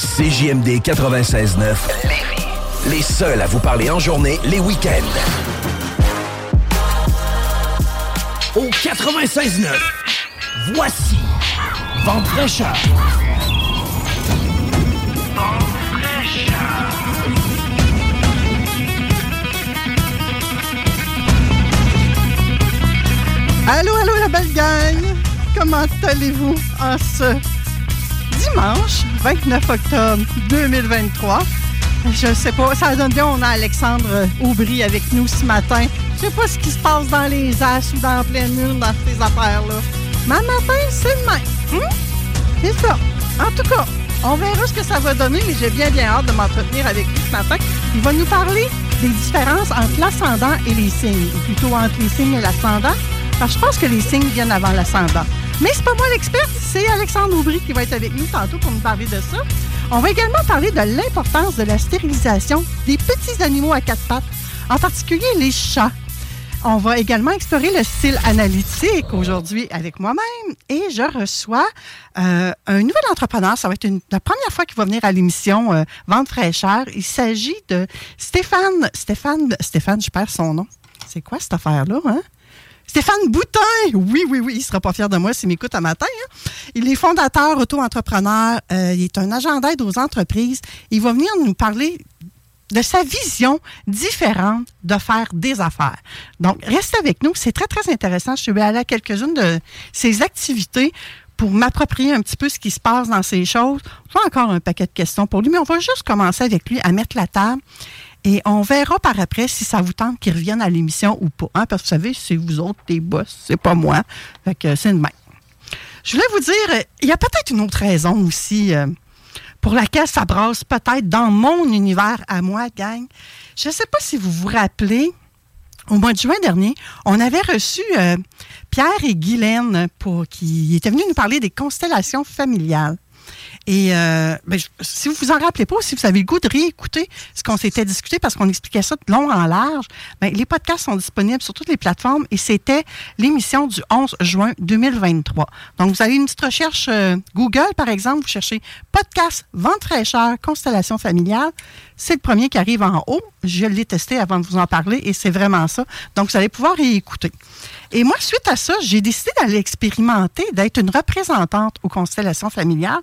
CJMD 96.9. Les seuls à vous parler en journée, les week-ends. Au 96.9, voici Vente fraîcheur. Allô, allô, la belle gang! Comment allez-vous en ce dimanche 29 octobre 2023? Je sais pas, ça donne bien, on a Alexandre Aubry avec nous ce matin. Je sais pas ce qui se passe dans les ashes ou dans la pleine lune, dans ces affaires-là. Mais matin, c'est le même. Hum? C'est ça. En tout cas, on verra ce que ça va donner, mais j'ai bien, bien hâte de m'entretenir avec lui ce matin. Il va nous parler des différences entre l'ascendant et les signes, ou plutôt entre les signes et l'ascendant. Je pense que les signes viennent avant l'ascendant. Mais c'est pas moi l'expert, c'est Alexandre Aubry qui va être avec nous tantôt pour nous parler de ça. On va également parler de l'importance de la stérilisation des petits animaux à quatre pattes, en particulier les chats. On va également explorer le style analytique aujourd'hui avec moi-même et je reçois euh, un nouvel entrepreneur. Ça va être la première fois qu'il va venir à l'émission euh, Vente fraîcheur. Il s'agit de Stéphane, Stéphane, Stéphane, je perds son nom. C'est quoi cette affaire-là, hein? Stéphane Boutin, oui, oui, oui, il sera pas fier de moi s'il m'écoute un matin. hein. Il est fondateur, auto-entrepreneur, euh, il est un agent d'aide aux entreprises. Il va venir nous parler de sa vision différente de faire des affaires. Donc, reste avec nous, c'est très, très intéressant. Je suis allée à quelques-unes de ses activités pour m'approprier un petit peu ce qui se passe dans ces choses. J'ai encore un paquet de questions pour lui, mais on va juste commencer avec lui à mettre la table. Et on verra par après si ça vous tente qu'il revienne à l'émission ou pas. hein, parce que vous savez, c'est vous autres, les boss, c'est pas moi. Fait que c'est une main. Je voulais vous dire, il y a peut-être une autre raison aussi euh, pour laquelle ça brasse peut-être dans mon univers à moi, gang. Je ne sais pas si vous vous rappelez, au mois de juin dernier, on avait reçu euh, Pierre et Guylaine pour, qui étaient venus nous parler des constellations familiales. Et euh, ben, si vous vous en rappelez pas, si vous avez le goût de réécouter ce qu'on s'était discuté, parce qu'on expliquait ça de long en large, ben, les podcasts sont disponibles sur toutes les plateformes et c'était l'émission du 11 juin 2023. Donc, vous avez une petite recherche euh, Google, par exemple, vous cherchez podcast Vente fraîcheur, constellation familiale. C'est le premier qui arrive en haut. Je l'ai testé avant de vous en parler et c'est vraiment ça. Donc, vous allez pouvoir réécouter. Et moi, suite à ça, j'ai décidé d'aller expérimenter, d'être une représentante aux constellations familiales.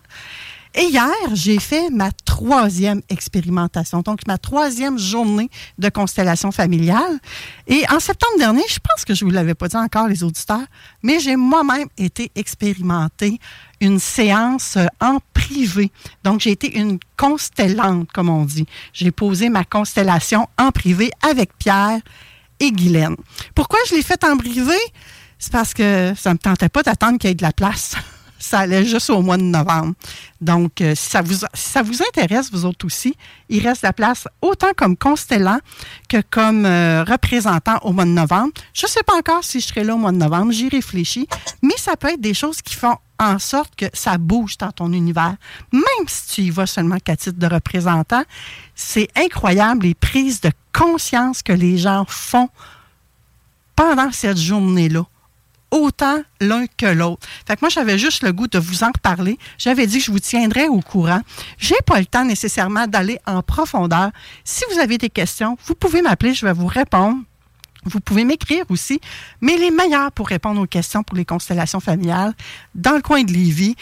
Et hier, j'ai fait ma troisième expérimentation, donc ma troisième journée de constellation familiale. Et en septembre dernier, je pense que je ne vous l'avais pas dit encore, les auditeurs, mais j'ai moi-même été expérimenter une séance euh, en privé. Donc, j'ai été une constellante, comme on dit. J'ai posé ma constellation en privé avec Pierre et Guylaine. Pourquoi je l'ai faite en privé? C'est parce que ça ne me tentait pas d'attendre qu'il y ait de la place. Ça allait juste au mois de novembre. Donc, euh, si, ça vous, intéresse, vous autres aussi, il reste la place autant comme constellant que comme euh, représentant au mois de novembre. Je ne sais pas encore si je serai là au mois de novembre, j'y réfléchis, mais ça peut être des choses qui font en sorte que ça bouge dans ton univers. Même si tu y vas seulement qu'à titre de représentant, c'est incroyable les prises de conscience que les gens font pendant cette journée-là. Autant l'un que l'autre. Fait moi, j'avais juste le goût de vous en reparler. J'avais dit que je vous tiendrais au courant. J'ai pas le temps nécessairement d'aller en profondeur. Si vous avez des questions, vous pouvez m'appeler, je vais vous répondre. Vous pouvez m'écrire aussi, mais les meilleurs pour répondre aux questions pour les constellations familiales, dans le coin de Lévis,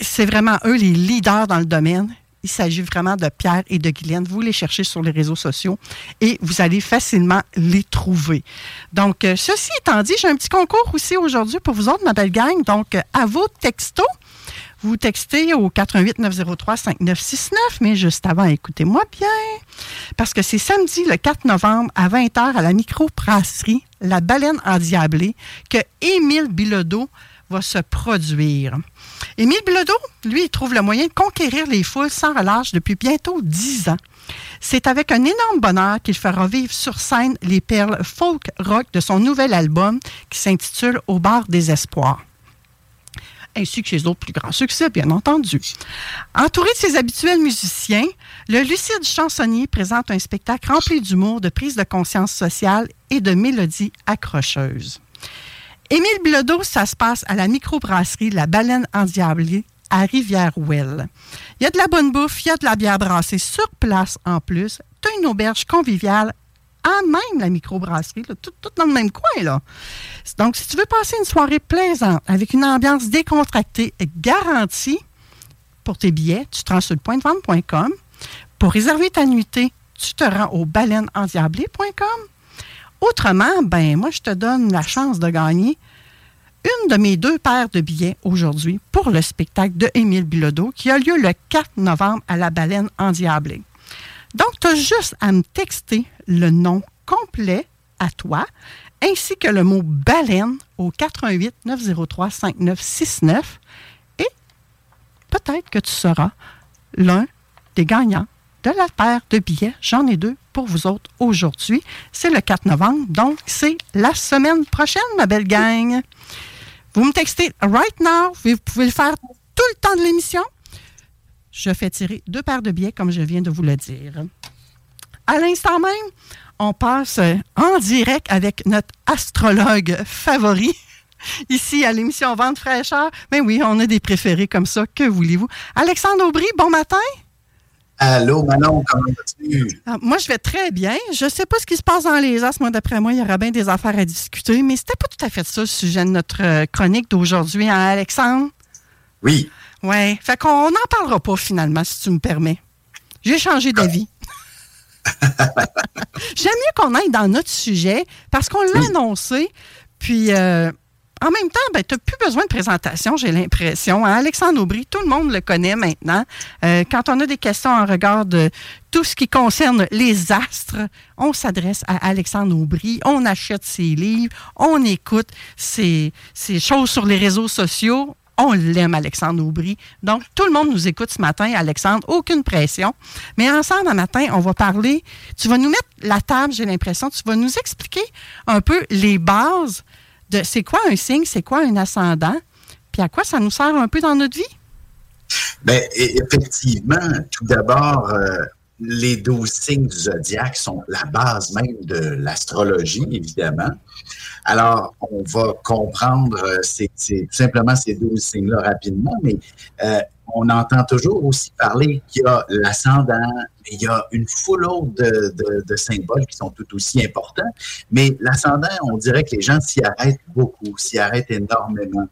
c'est vraiment eux les leaders dans le domaine. Il s'agit vraiment de Pierre et de Guylaine. Vous les cherchez sur les réseaux sociaux et vous allez facilement les trouver. Donc, euh, ceci étant dit, j'ai un petit concours aussi aujourd'hui pour vous autres, ma belle gang. Donc, à vos textos, vous textez au 88 903 5969, mais juste avant, écoutez-moi bien, parce que c'est samedi le 4 novembre à 20h à la microbrasserie La Baleine Endiablée que Émile Bilodeau va se produire. Émile Bilodeau, lui, trouve le moyen de conquérir les foules sans relâche depuis bientôt dix ans. C'est avec un énorme bonheur qu'il fera vivre sur scène les perles folk rock de son nouvel album qui s'intitule Au bar des espoirs ainsi que ses autres plus grands succès, bien entendu. Entouré de ses habituels musiciens, le lucide chansonnier présente un spectacle rempli d'humour, de prise de conscience sociale et de mélodies accrocheuses. Émile Bilodeau, ça se passe à la microbrasserie La Baleine Endiablée à Rivière-Ouelle. Il y a de la bonne bouffe, il y a de la bière brassée sur place en plus. Tu une auberge conviviale à même la microbrasserie, tout, dans le même coin. Là. Donc, si tu veux passer une soirée plaisante avec une ambiance décontractée et garantie pour tes billets, tu te rends sur le point de. Pour réserver ta nuitée, tu te rends au baleineendiablé.com. Autrement, ben moi, je te donne la chance de gagner une de mes deux paires de billets aujourd'hui pour le spectacle de Émile Bilodeau qui a lieu le 4 novembre à la Baleine Endiablée. Donc, tu as juste à me texter le nom complet à toi, ainsi que le mot baleine au 88 903 5969 et peut-être que tu seras l'un des gagnants de la paire de billets. J'en ai deux pour vous autres aujourd'hui. C'est le 4 novembre, donc c'est la semaine prochaine, ma belle gang. Vous me textez right now. Vous pouvez le faire tout le temps de l'émission je fais tirer deux paires de billets, comme je viens de vous le dire. À l'instant même, on passe en direct avec notre astrologue favori. Ici à l'émission Vente fraîcheur. Mais oui, on a des préférés comme ça. Que voulez-vous? Alexandre Aubry, bon matin. Allô, Manon, comment vas-tu? Ah, moi, je vais très bien. Je ne sais pas ce qui se passe dans les as. Moi, d'après moi, il y aura bien des affaires à discuter, mais c'était pas tout à fait ça le sujet de notre euh, chronique d'aujourd'hui, hein, Alexandre? Oui. Oui. Fait qu'on n'en parlera pas finalement, si tu me permets. J'ai changé d'avis. J'aime mieux qu'on aille dans notre sujet parce qu'on l'a annoncé. Puis, euh, en même temps, ben, tu n'as plus besoin de présentation, j'ai l'impression. Hein. Alexandre Aubry, tout le monde le connaît maintenant. Euh, quand on a des questions en regard de tout ce qui concerne les astres, on s'adresse à Alexandre Aubry, on achète ses livres, on écoute ses, ses choses sur les réseaux sociaux, on l'aime, Alexandre Aubry. Donc, tout le monde nous écoute ce matin, Alexandre. Aucune pression. Mais ensemble, un matin, on va parler. Tu vas nous mettre la table, j'ai l'impression. Tu vas nous expliquer un peu les bases c'est quoi un signe, c'est quoi un ascendant, puis à quoi ça nous sert un peu dans notre vie? Bien, effectivement, tout d'abord, euh, les douze signes du zodiaque sont la base même de l'astrologie, évidemment. Alors, on va comprendre euh, tout simplement ces douze signes-là rapidement, mais euh, on entend toujours aussi parler qu'il y a l'ascendant, il y a une foule autre de, symboles qui sont tout aussi importants, mais l'ascendant, on dirait que les gens s'y arrêtent beaucoup, s'y arrêtent énormément.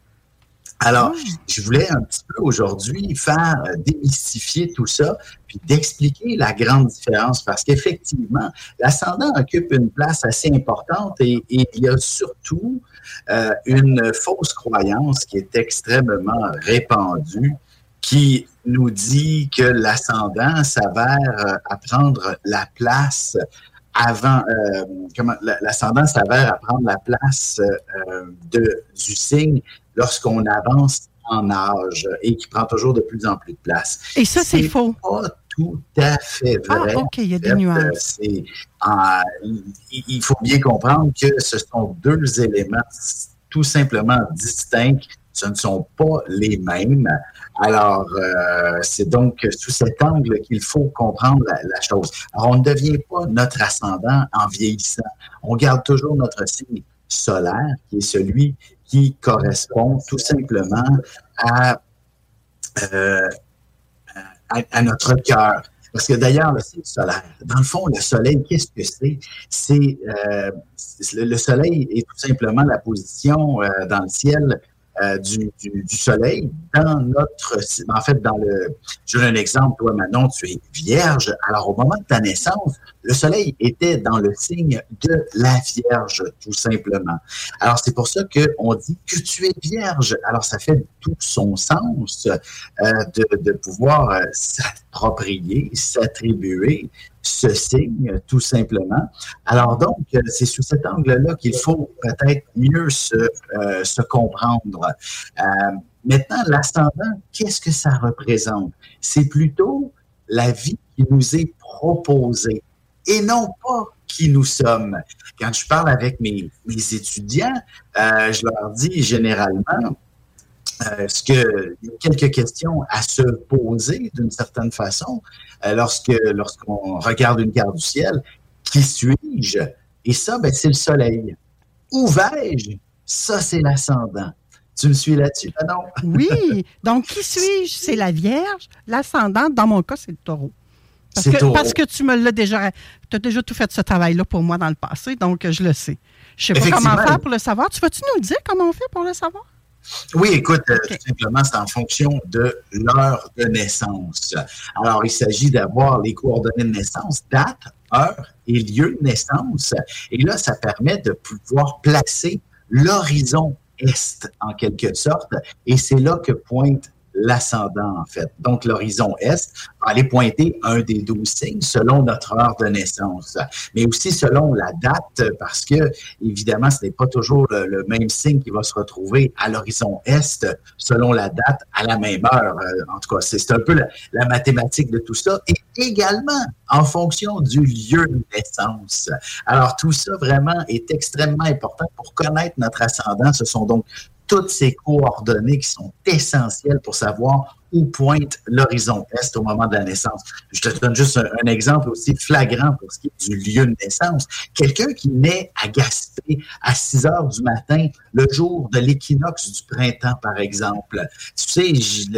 Alors, ah. je voulais un petit peu aujourd'hui faire euh, démystifier tout ça, puis d'expliquer la grande différence, parce qu'effectivement, l'ascendant occupe une place assez importante et, il y a surtout euh, une fausse croyance qui est extrêmement répandue, qui nous dit que l'ascendant s'avère euh, à prendre la place avant, comment l'ascendant s'avère à prendre la place de, du signe lorsqu'on avance en âge et qui prend toujours de plus en plus de place. Et ça, c'est faux. Pas tout à fait ah, vrai. Ah, OK, il y a des nuances. il faut bien comprendre que ce sont deux éléments tout simplement distincts. Ce ne sont pas les mêmes. Alors, euh, c'est donc sous cet angle qu'il faut comprendre la, chose. Alors, on ne devient pas notre ascendant en vieillissant. On garde toujours notre signe solaire, qui est celui qui correspond tout simplement à, euh, à, notre cœur. Parce que d'ailleurs, c'est solaire. Dans le fond, le soleil, qu'est-ce que c'est? C'est euh, le, soleil est tout simplement la position dans le ciel euh, du, du, soleil dans notre, en fait, dans le, je donne un exemple, toi Manon, tu es vierge. Alors au moment de ta naissance, le soleil était dans le signe de la vierge, tout simplement. Alors c'est pour ça qu'on dit que tu es vierge. Alors ça fait tout son sens euh, de, de, pouvoir euh, s'approprier, s'attribuer ce signe, tout simplement. Alors donc, c'est sous cet angle-là qu'il faut peut-être mieux se, euh, se comprendre. Euh, maintenant, l'ascendant, qu'est-ce que ça représente? C'est plutôt la vie qui nous est proposée et non pas qui nous sommes. Quand je parle avec mes, mes étudiants, euh, je leur dis généralement, euh, ce que il y a quelques questions à se poser d'une certaine façon euh, lorsque lorsqu'on regarde une carte du ciel. Qui suis-je? Et ça, ben, c'est le soleil. Où vais-je? Ça, c'est l'ascendant. Tu me suis là-dessus, non? oui. Donc, qui suis-je? C'est la Vierge. L'ascendant, dans mon cas, c'est le taureau. Parce que, parce que tu me l'as déjà. Tu as déjà tout fait ce travail-là pour moi dans le passé, donc je le sais. Je ne sais pas comment faire pour le savoir. Tu vas-tu nous dire comment on fait pour le savoir? Oui, écoute, euh, tout simplement, c'est en fonction de l'heure de naissance. Alors, il s'agit d'avoir les coordonnées de naissance, date, heure et lieu de naissance. Et là, ça permet de pouvoir placer l'horizon est, en quelque sorte. Et c'est là que pointe l'ascendant, en fait. Donc, l'horizon est va aller pointer un des douze signes selon notre heure de naissance, mais aussi selon la date, parce que, évidemment, ce n'est pas toujours le, même signe qui va se retrouver à l'horizon est selon la date à la même heure. Euh, en tout cas, c'est un peu la, mathématique de tout ça. Et également, en fonction du lieu de naissance. Alors, tout ça vraiment est extrêmement important pour connaître notre ascendant. Ce sont donc toutes ces coordonnées qui sont essentielles pour savoir où pointe l'horizon est au moment de la naissance. Je te donne juste un, exemple aussi flagrant pour ce qui est du lieu de naissance. Quelqu'un qui naît à Gaspé à 6 heures du matin, le jour de l'équinoxe du printemps, par exemple. Tu sais,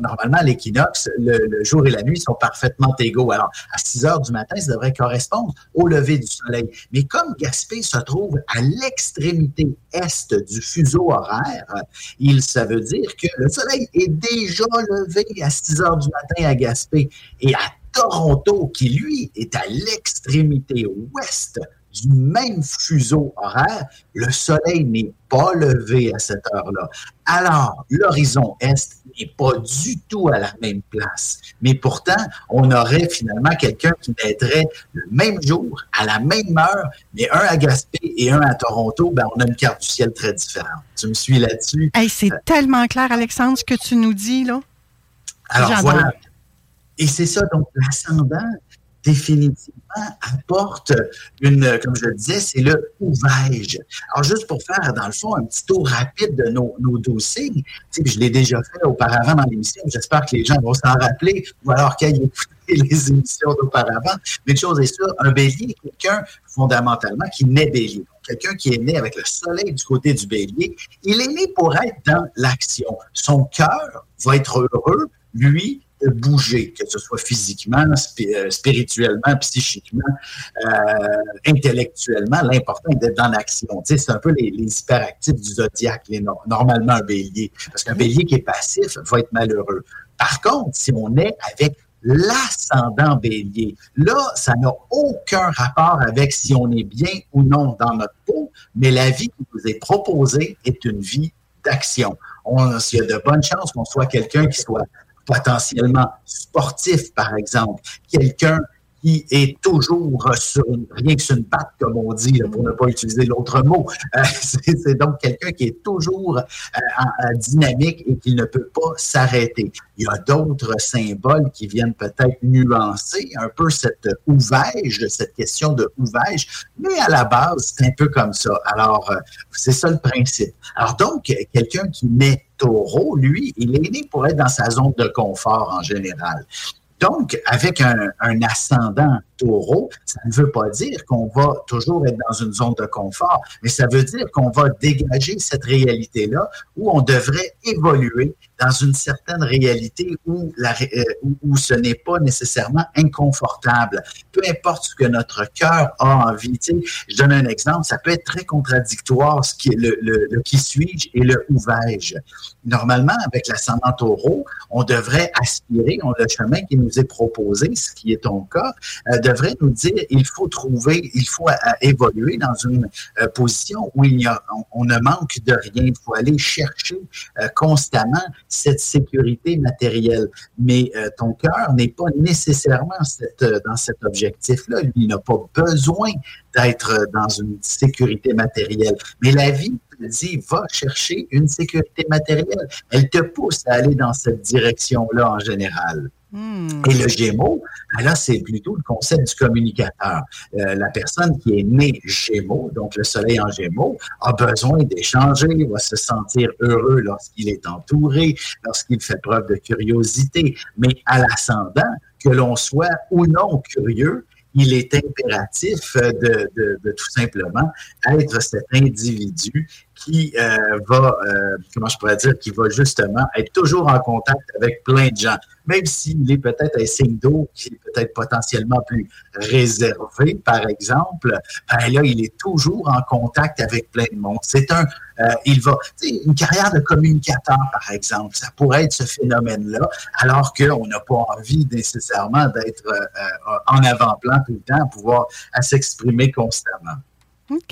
normalement, l'équinoxe, le, jour et la nuit sont parfaitement égaux. Alors, à 6 heures du matin, ça devrait correspondre au lever du soleil. Mais comme Gaspé se trouve à l'extrémité est du fuseau horaire, il, ça veut dire que le soleil est déjà à 6 heures du matin à Gaspé et à Toronto, qui lui est à l'extrémité ouest du même fuseau horaire, le soleil n'est pas levé à cette heure-là. Alors, l'horizon est n'est pas du tout à la même place. Mais pourtant, on aurait finalement quelqu'un qui naîtrait le même jour, à la même heure, mais un à Gaspé et un à Toronto, ben, on a une carte du ciel très différente. Tu me suis là-dessus? c'est tellement clair, Alexandre, ce que tu nous dis, là. Alors voilà. Et c'est ça, donc l'ascendant, définitivement, apporte une, comme je le disais, c'est le où vais-je. Alors, juste pour faire, dans le fond, un petit tour rapide de nos, nos dossiers, je l'ai déjà fait auparavant dans l'émission, j'espère que les gens vont s'en rappeler, ou alors qu'ils aient écouté les émissions d'auparavant. Mais une chose est sûre, un bélier, quelqu'un fondamentalement qui naît bélier. Quelqu'un qui est né avec le soleil du côté du bélier, il est né pour être dans l'action. Son cœur va être heureux, lui, de bouger, que ce soit physiquement, euh, spirituellement, psychiquement, euh, intellectuellement. L'important est d'être dans l'action. c'est un peu les, hyperactifs du zodiaque, les, normalement un bélier. Parce qu'un bélier qui est passif va être malheureux. Par contre, si on est avec l'ascendant bélier. Là, ça n'a aucun rapport avec si on est bien ou non dans notre peau, mais la vie qui vous est proposée est une vie d'action. Il y a de bonnes chances qu'on soit quelqu'un qui soit potentiellement sportif, par exemple, quelqu'un qui est toujours sur rien que sur une patte, comme on dit, pour ne pas utiliser l'autre mot. Euh, c'est donc quelqu'un qui est toujours euh, en, dynamique et qui ne peut pas s'arrêter. Il y a d'autres symboles qui viennent peut-être nuancer un peu cette ouvage, cette question de ouvage, mais à la base, c'est un peu comme ça. Alors, euh, c'est ça le principe. Alors donc, quelqu'un qui naît taureau, lui, il est né pour être dans sa zone de confort en général. Donc, avec un, ascendant taureau, ça ne veut pas dire qu'on va toujours être dans une zone de confort, mais ça veut dire qu'on va dégager cette réalité-là où on devrait évoluer dans une certaine réalité où, euh, où, ce n'est pas nécessairement inconfortable. Peu importe ce que notre cœur a envie. Tu sais, je donne un exemple, ça peut être très contradictoire, ce qui le, le, qui suis-je et le où vais-je. Normalement, avec l'ascendant taureau, on devrait aspirer, on, le chemin qui nous est proposé, ce qui est ton cas, euh, devrait nous dire il faut trouver, il faut euh, évoluer dans une position où il y a, on, ne manque de rien. Il faut aller chercher constamment cette sécurité matérielle. Mais euh, ton cœur n'est pas nécessairement cette, euh, dans cet objectif-là. Il n'a pas besoin d'être euh, dans une sécurité matérielle. Mais la vie te dit, va chercher une sécurité matérielle. Elle te pousse à aller dans cette direction-là en général. Hmm. Et le Gémeaux, ben là, c'est plutôt le concept du communicateur. Euh, la personne qui est née Gémeaux, donc le Soleil en Gémeaux, a besoin d'échanger, va se sentir heureux lorsqu'il est entouré, lorsqu'il fait preuve de curiosité. Mais à l'ascendant, que l'on soit ou non curieux, il est impératif de, de, de, tout simplement être cet individu qui euh, va, euh, comment je pourrais dire, qui va justement être toujours en contact avec plein de gens, même s'il est peut-être un signe d'eau qui est peut-être potentiellement plus réservé, par exemple, ben là, il est toujours en contact avec plein de monde. C'est un, euh, il va, une carrière de communicateur, par exemple, ça pourrait être ce phénomène-là, alors qu'on n'a pas envie nécessairement d'être en avant-plan tout le temps, pouvoir s'exprimer constamment.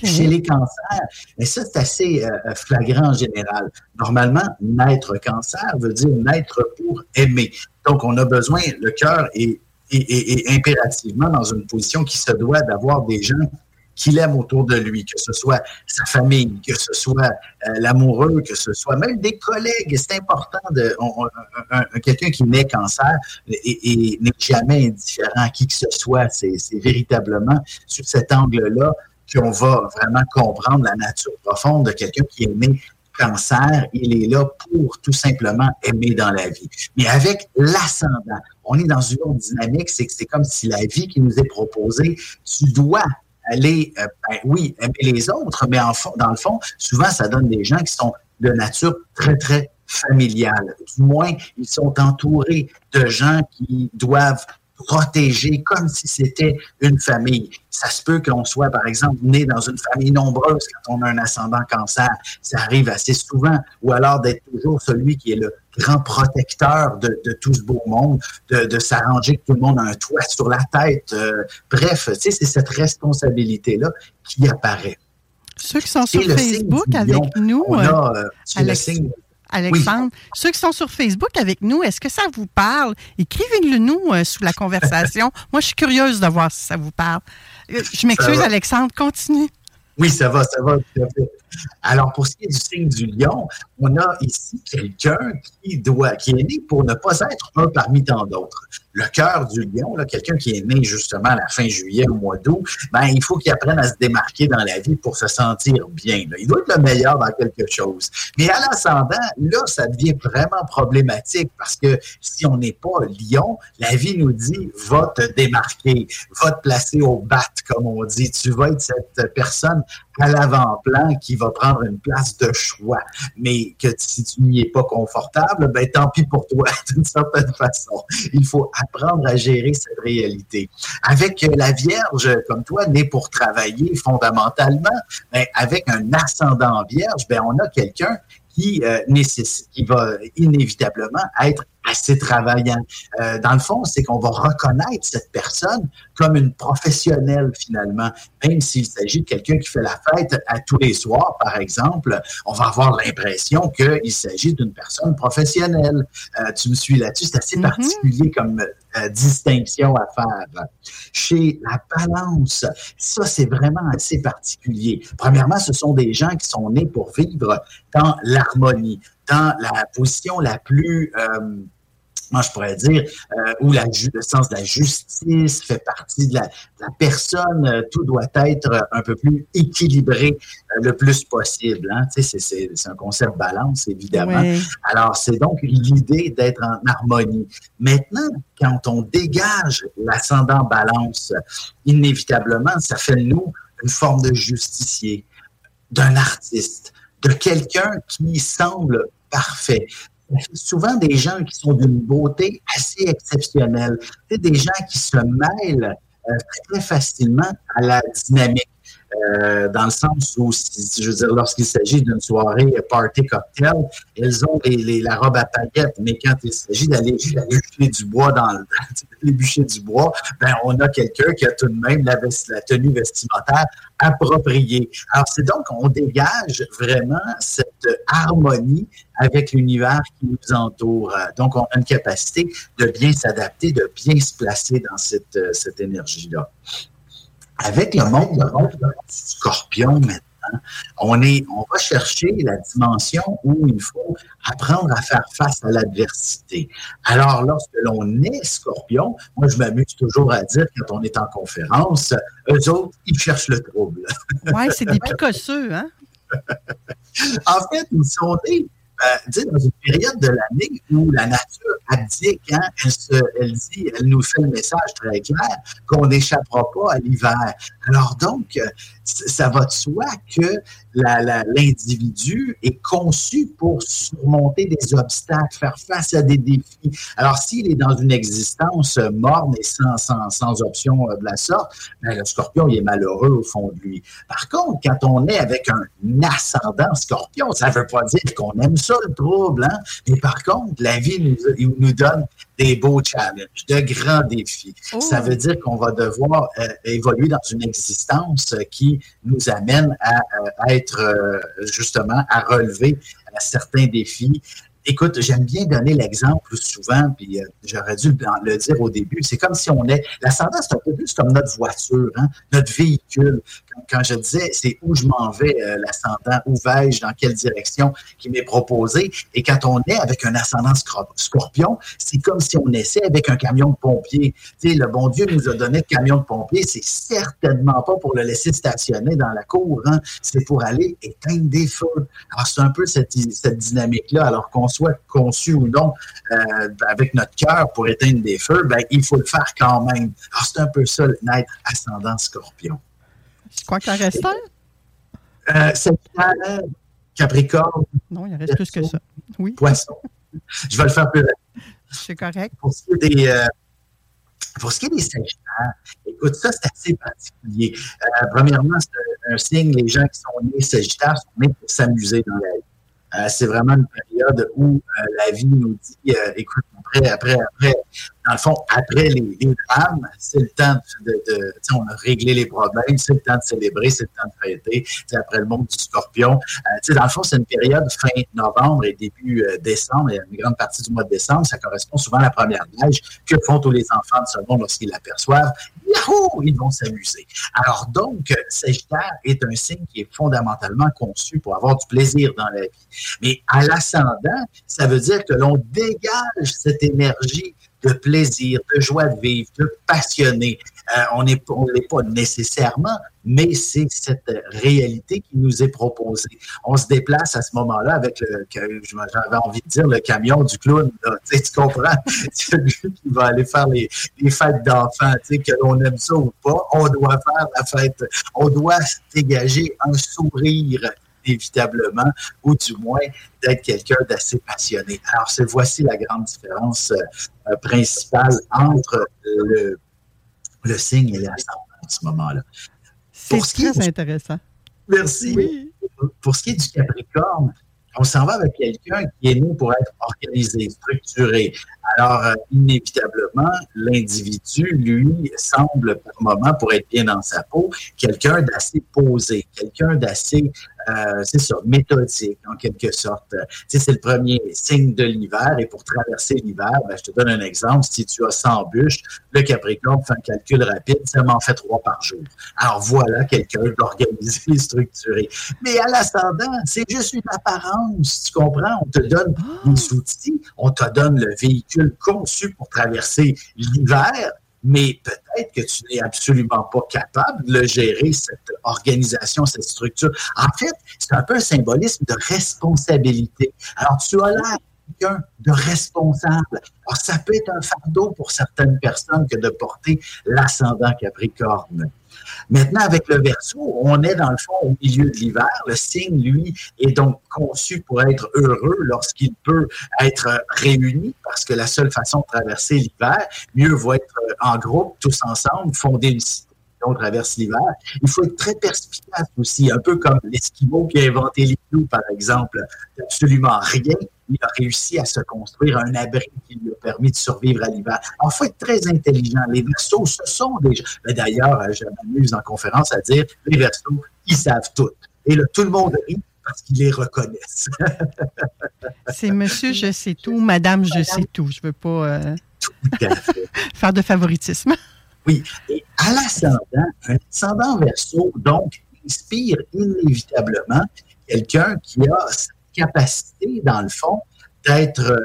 Chez les cancers, mais ça, c'est assez euh, flagrant en général. Normalement, naître cancer veut dire naître pour aimer. Donc, on a besoin, le cœur est, impérativement dans une position qui se doit d'avoir des gens qu'il aime autour de lui, que ce soit sa famille, que ce soit euh, l'amoureux, que ce soit même des collègues. C'est important de quelqu'un qui naît cancer et, n'est jamais indifférent à qui que ce soit. C'est véritablement sur cet angle-là qu'on va vraiment comprendre la nature profonde de quelqu'un qui est né cancer, il est là pour tout simplement aimer dans la vie. Mais avec l'ascendant, on est dans une autre dynamique, c'est que c'est comme si la vie qui nous est proposée, tu dois aller, euh, ben oui, aimer les autres, mais en fond, dans le fond, souvent, ça donne des gens qui sont de nature très, très familiale. Du moins, ils sont entourés de gens qui doivent protégé comme si c'était une famille. Ça se peut qu'on soit, par exemple, né dans une famille nombreuse quand on a un ascendant cancer. Ça arrive assez souvent. Ou alors d'être toujours celui qui est le grand protecteur de, tout ce beau monde, de, s'arranger que tout le monde a un toit sur la tête. Euh, bref, tu sais, c'est cette responsabilité-là qui apparaît. Ceux qui sont sur Facebook avec nous, a, euh, euh, le signe Alexandre. Ceux qui sont sur Facebook avec nous, est-ce que ça vous parle? Écrivez-le nous euh, sous la conversation. Moi, je suis curieuse de voir si ça vous parle. Euh, je m'excuse, Alexandre, continue. Oui, ça va, ça va. Alors, pour ce qui est du signe du lion, on a ici quelqu'un qui doit, qui est né pour ne pas être un parmi tant d'autres le cœur du lion, quelqu'un qui est né justement à la fin juillet, au mois d'août, ben, il faut qu'il apprenne à se démarquer dans la vie pour se sentir bien. Il doit être le meilleur dans quelque chose. Mais à l'ascendant, là, ça devient vraiment problématique parce que si on n'est pas lion, la vie nous dit va te démarquer, va te placer au bat, comme on dit. Tu vas être cette personne à l'avant-plan qui va prendre une place de choix. Mais que si tu n'y es pas confortable, ben tant pis pour toi, d'une certaine façon. Il faut apprendre à gérer cette réalité. Avec la Vierge, comme toi, née pour travailler fondamentalement, ben, avec un ascendant Vierge, ben, on a quelqu'un qui, euh, qui va inévitablement être assez travaillant. Euh, dans le fond, c'est qu'on va reconnaître cette personne comme une professionnelle finalement, même s'il s'agit de quelqu'un qui fait la fête à tous les soirs, par exemple, on va avoir l'impression qu'il s'agit d'une personne professionnelle. Euh, tu me suis là-dessus, c'est assez mm-hmm. particulier comme euh, distinction à faire. Chez la balance, ça c'est vraiment assez particulier. Premièrement, ce sont des gens qui sont nés pour vivre dans l'harmonie, dans la position la plus moi je pourrais dire, euh, où la, le sens de la justice fait partie de la, personne, euh, tout doit être un peu plus équilibré euh, le plus possible. Hein? C'est un concept balance, évidemment. Alors, c'est donc l'idée d'être en harmonie. Maintenant, quand on dégage l'ascendant balance, inévitablement, ça fait de nous une forme de justicier, d'un artiste, de quelqu'un qui semble parfait souvent des gens qui sont d'une beauté assez exceptionnelle. C'est des gens qui se mêlent euh, très facilement à la dynamique. Euh, dans le sens où, je veux dire, lorsqu'il s'agit d'une soirée party cocktail, elles ont la robe à paillettes, mais quand il s'agit d'aller bûcher du bois dans le les bûcher du bois, ben on a quelqu'un qui a tout de même la, la tenue vestimentaire appropriée. Alors c'est donc on dégage vraiment cette harmonie avec l'univers qui nous entoure. Donc on a une capacité de bien s'adapter, de bien se placer dans cette, cette énergie-là. Avec le monde, du scorpion maintenant, on, est, on va chercher la dimension où il faut apprendre à faire face à l'adversité. Alors, lorsque l'on est scorpion, moi, je m'amuse toujours à dire, quand on est en conférence, eux autres, ils cherchent le trouble. Oui, c'est des picosseux, hein? en fait, ils sont des euh, dans une période de l'année où la nature abdique, hein, elle, elle, dit, elle nous fait le message très clair qu'on n'échappera pas à l'hiver. Alors donc, ça va de soi que l'individu est conçu pour surmonter des obstacles, faire face à des défis. Alors, s'il est dans une existence morne et sans, option de la sorte, ben, le scorpion, il est malheureux au fond de lui. Par contre, quand on est avec un ascendant scorpion, ça ne veut pas dire qu'on aime ça, le trouble. Hein? Mais par contre, la vie nous donne des beaux challenges, de grands défis. Ça oh. veut dire qu'on va devoir euh, évoluer dans une existence qui nous amène à, euh, être euh, justement à relever certains défis Écoute, j'aime bien donner l'exemple souvent, puis euh, j'aurais dû le dire au début. C'est comme si on est. L'ascendant, c'est un peu plus comme notre voiture, hein, notre véhicule. Quand, je disais, c'est où je m'en vais, euh, l'ascendant, où vais-je, dans quelle direction qui m'est proposé. Et quand on est avec un ascendant scorpion, c'est comme si on essaie avec un camion de pompier. Tu sais, le bon Dieu nous a donné le camion de pompier. C'est certainement pas pour le laisser stationner dans la cour. Hein. C'est pour aller éteindre des feux. Alors, c'est un peu cette, cette dynamique-là. Alors qu'on soit conçu ou non euh, avec notre cœur pour éteindre des feux, ben, il faut le faire quand même. Alors, c'est un peu ça, naître ascendant scorpion. Quoi qu'il en reste euh, C'est Capricorne. Non, il en reste plus que ça. Oui. Poisson. Je vais le faire plus rapide. C'est correct. Pour ce qui est des, euh, pour ce qui est des Sagittaires, écoute, ça, c'est assez particulier. Euh, premièrement, c'est un, signe, les gens qui sont nés Sagittaires sont nés pour s'amuser dans la vie. Euh, c'est vraiment une période où euh, la vie nous dit, euh, écoute, après, après, après, dans le fond, après les, drames, c'est le temps de, de on a réglé les problèmes, c'est le temps de célébrer, c'est le temps de fêter. après le monde du scorpion, euh, dans le fond, c'est une période fin novembre et début décembre, et une grande partie du mois de décembre, ça correspond souvent à la première neige. Que font tous les enfants de ce monde lorsqu'ils l'aperçoivent? Yahoo! Ils vont s'amuser. Alors donc, Sagittaire est un signe qui est fondamentalement conçu pour avoir du plaisir dans la vie. Mais à l'ascendant, ça veut dire que l'on dégage cette énergie de plaisir, de joie de vivre, de passionné. Euh, on n'est pas nécessairement, mais c'est cette réalité qui nous est proposée. On se déplace à ce moment-là avec le, j'avais envie de dire, le camion du clown. Tu, comprends? Celui qui va aller faire les, les fêtes d'enfants, que l'on aime ça ou pas, on doit faire la fête. On doit dégager un sourire inévitablement, ou du moins d'être quelqu'un d'assez passionné. Alors, c'est voici la grande différence euh, principale entre le, le signe et l'ascendant à ce moment-là. C'est très intéressant. Merci. Pour ce qui est du Capricorne, on s'en va avec quelqu'un qui est né pour être organisé, structuré. Alors, euh, inévitablement, l'individu, lui, semble par moment, pour être bien dans sa peau, quelqu'un d'assez posé, quelqu'un d'assez euh, c'est ça, méthodique en quelque sorte. Tu sais, c'est le premier signe de l'hiver et pour traverser l'hiver, ben, je te donne un exemple. Si tu as 100 bûches, le Capricorne fait un calcul rapide, ça m'en fait trois par jour. Alors voilà quelqu'un d'organisé, structuré. Mais à l'ascendant, c'est juste une apparence, tu comprends? On te donne des ah! outils, on te donne le véhicule conçu pour traverser l'hiver, mais peut-être que tu n'es absolument pas capable de le gérer, cette organisation, cette structure. En fait, c'est un peu un symbolisme de responsabilité. Alors, tu as l'air quelqu'un de responsable. Alors, ça peut être un fardeau pour certaines personnes que de porter l'ascendant Capricorne. Maintenant, avec le verso, on est dans le fond au milieu de l'hiver. Le signe, lui, est donc conçu pour être heureux lorsqu'il peut être réuni, parce que la seule façon de traverser l'hiver, mieux vaut être en groupe, tous ensemble, fonder une cité on traverse l'hiver. Il faut être très perspicace aussi, un peu comme l'Esquimau qui a inventé l'igloo, par exemple. Absolument rien. Il a réussi à se construire un abri qui lui a permis de survivre à l'hiver. Il faut être très intelligent. Les versos, ce sont des gens. D'ailleurs, je m'amuse en conférence à dire les versos, ils savent tout. Et là, tout le monde rit parce qu'ils les reconnaissent. C'est monsieur je sais tout, madame je sais tout. Je ne veux pas euh, faire de favoritisme. Oui. Et à l'ascendant, un ascendant verso, donc, inspire inévitablement quelqu'un qui a capacité, dans le fond, d'être,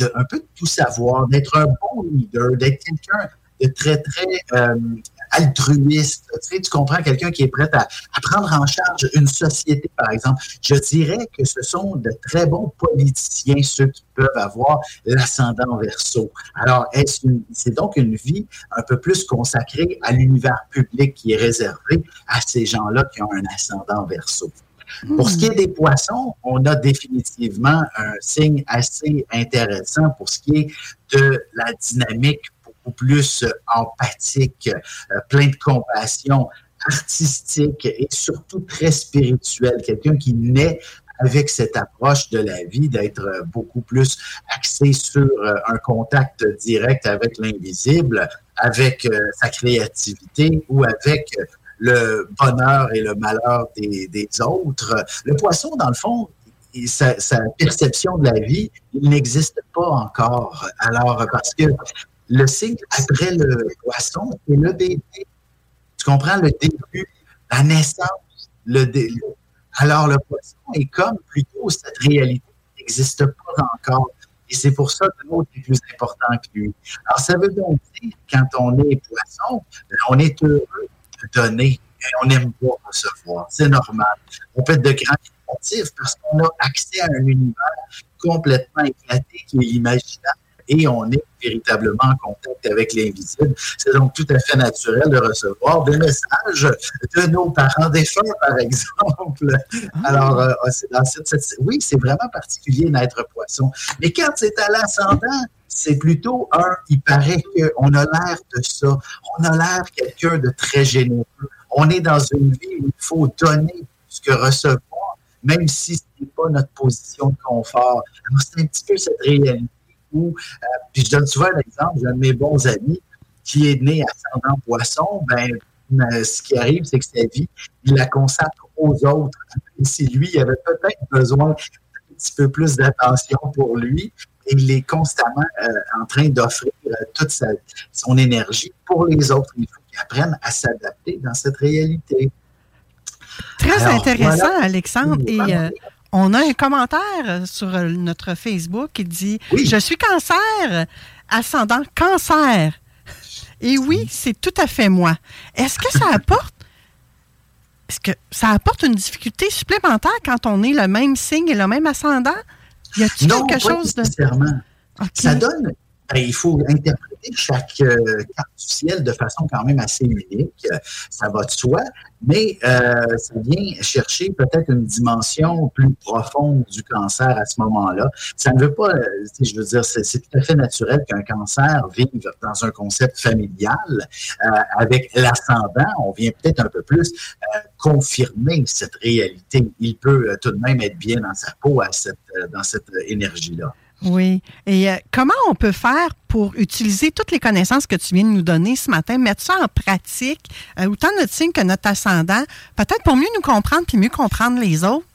un peu de tout savoir, d'être un bon leader, d'être quelqu'un de très, très euh, altruiste. Tu, comprends quelqu'un qui est prêt à, prendre en charge une société, par exemple. Je dirais que ce sont de très bons politiciens, ceux qui peuvent avoir l'ascendant verso. Alors, c'est donc une vie un peu plus consacrée à l'univers public qui est réservé à ces gens-là qui ont un ascendant verso? Pour ce qui est des poissons, on a définitivement un signe assez intéressant pour ce qui est de la dynamique plus euh, empathique, euh, plein de compassion, artistique et surtout très spirituel. Quelqu'un qui naît avec cette approche de la vie, d'être euh, beaucoup plus axé sur un contact direct avec l'invisible, avec sa créativité ou avec le bonheur et le malheur des, autres. Le poisson, dans le fond, sa, perception de la vie, il n'existe pas encore. Alors, parce que le signe après le poisson, c'est le bébé. Tu comprends? Le début, la naissance, le début. Alors, le poisson est comme plutôt cette réalité qui n'existe pas encore. Et c'est pour ça que l'autre est plus important que lui. Alors, ça veut donc dire, quand on est poisson, on est heureux donner et on n'aime pas recevoir. C'est normal. On peut être de grands créatifs parce qu'on a accès à un univers complètement éclaté qui est l'imaginaire et on est véritablement en contact avec l'invisible. C'est donc tout à fait naturel de recevoir des messages de nos parents défunts, par exemple. Ah. Alors, euh, dans cette, oui, c'est vraiment particulier d'être poisson. Mais quand c'est à l'ascendant, c'est plutôt un, il paraît qu'on a l'air de ça. On a l'air quelqu'un de très généreux. On est dans une vie où il faut donner ce que recevoir, même si ce n'est pas notre position de confort. c'est un petit peu cette réalité euh, puis je donne souvent un exemple, j'ai un de mes bons amis qui est né ascendant poisson, ben, euh, ce qui arrive, c'est que sa vie, il la consacre aux autres. Et si lui, il avait peut-être besoin d'un petit peu plus d'attention pour lui, et il est constamment euh, en train d'offrir toute son énergie pour les autres. Il faut qu'il apprenne à s'adapter dans cette réalité. Très intéressant, Alexandre. Et on a un commentaire sur notre Facebook qui dit Je suis cancer, ascendant cancer. Et oui, c'est tout à fait moi. Est-ce que ça apporte est-ce que ça apporte une difficulté supplémentaire quand on est le même signe et le même ascendant? Y a-t-il quelque chose de. Ça donne ben, il faut interpréter chaque euh, carte du ciel de façon quand même assez unique. Ça va de soi, mais euh, ça vient chercher peut-être une dimension plus profonde du cancer à ce moment-là. Ça ne veut pas, euh, je veux dire, c'est tout à fait naturel qu'un cancer vive dans un concept familial. avec l'ascendant, on vient peut-être un peu plus confirmer cette réalité. Il peut tout de même être bien dans sa peau à cette, dans cette énergie-là. Oui. Et euh, comment on peut faire pour utiliser toutes les connaissances que tu viens de nous donner ce matin, mettre ça en pratique, euh, autant notre signe que notre ascendant, peut-être pour mieux nous comprendre puis mieux comprendre les autres?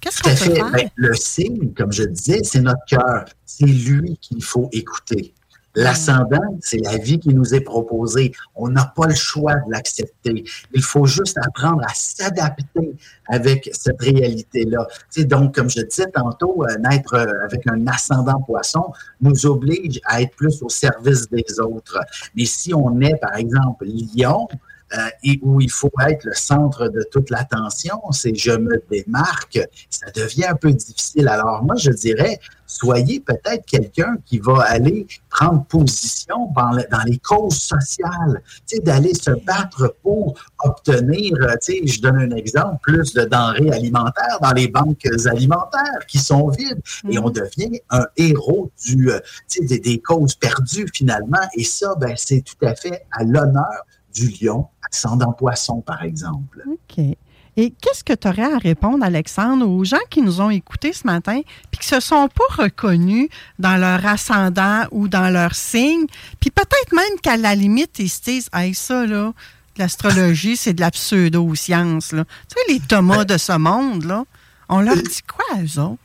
Qu'est-ce qu'on peut faire? Ben, le signe, comme je disais, c'est notre cœur. C'est lui qu'il faut écouter. L'ascendant, c'est la vie qui nous est proposée. On n'a pas le choix de l'accepter. Il faut juste apprendre à s'adapter avec cette réalité-là. donc, comme je disais tantôt, euh, naître euh, avec un ascendant poisson nous oblige à être plus au service des autres. Mais si on est, par exemple, lion, euh, et où il faut être le centre de toute l'attention, c'est je me démarque, ça devient un peu difficile. Alors moi, je dirais, soyez peut-être quelqu'un qui va aller prendre position dans, les causes sociales, d'aller se battre pour obtenir, euh, je donne un exemple, plus de denrées alimentaires dans les banques alimentaires qui sont vides. Et on mm. devient un héros du, euh, des, des, causes perdues finalement. Et ça, ben, c'est tout à fait à l'honneur du lion, ascendant poisson, par exemple. OK. Et qu'est-ce que tu aurais à répondre, Alexandre, aux gens qui nous ont écoutés ce matin puis qui se sont pas reconnus dans leur ascendant ou dans leur signe, puis peut-être même qu'à la limite, ils se disent Hey, ça, là, l'astrologie, c'est de la pseudo-science. Là. Tu sais, les Thomas de ce monde, là, on leur dit quoi, eux autres?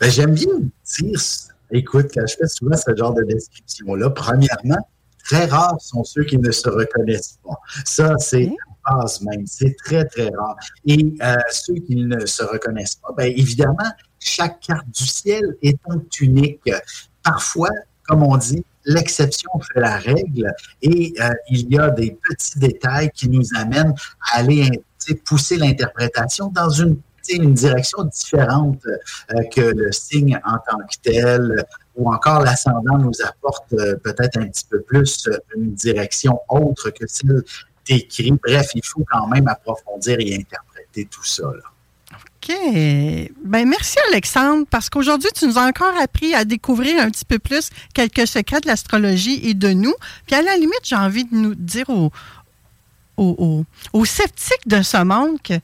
Ben, J'aime bien dire, écoute, quand je fais souvent ce genre de description-là, premièrement, très rares sont ceux qui ne se reconnaissent pas. Ça, c'est base même. C'est très, très rare. Et euh, ceux qui ne se reconnaissent pas, bien évidemment, chaque carte du ciel est unique. Parfois, comme on dit, l'exception fait la règle et euh, il y a des petits détails qui nous amènent à aller pousser l'interprétation dans une, une direction différente euh, que le signe en tant que tel ou encore l'ascendant nous apporte peut-être un petit peu plus une direction autre que celle écrit. Bref, il faut quand même approfondir et interpréter tout ça. OK. Ben merci Alexandre, parce qu'aujourd'hui, tu nous as encore appris à découvrir un petit peu plus quelques secrets de l'astrologie et de nous. Puis à la limite, j'ai envie de nous dire aux, aux, sceptiques de ce monde que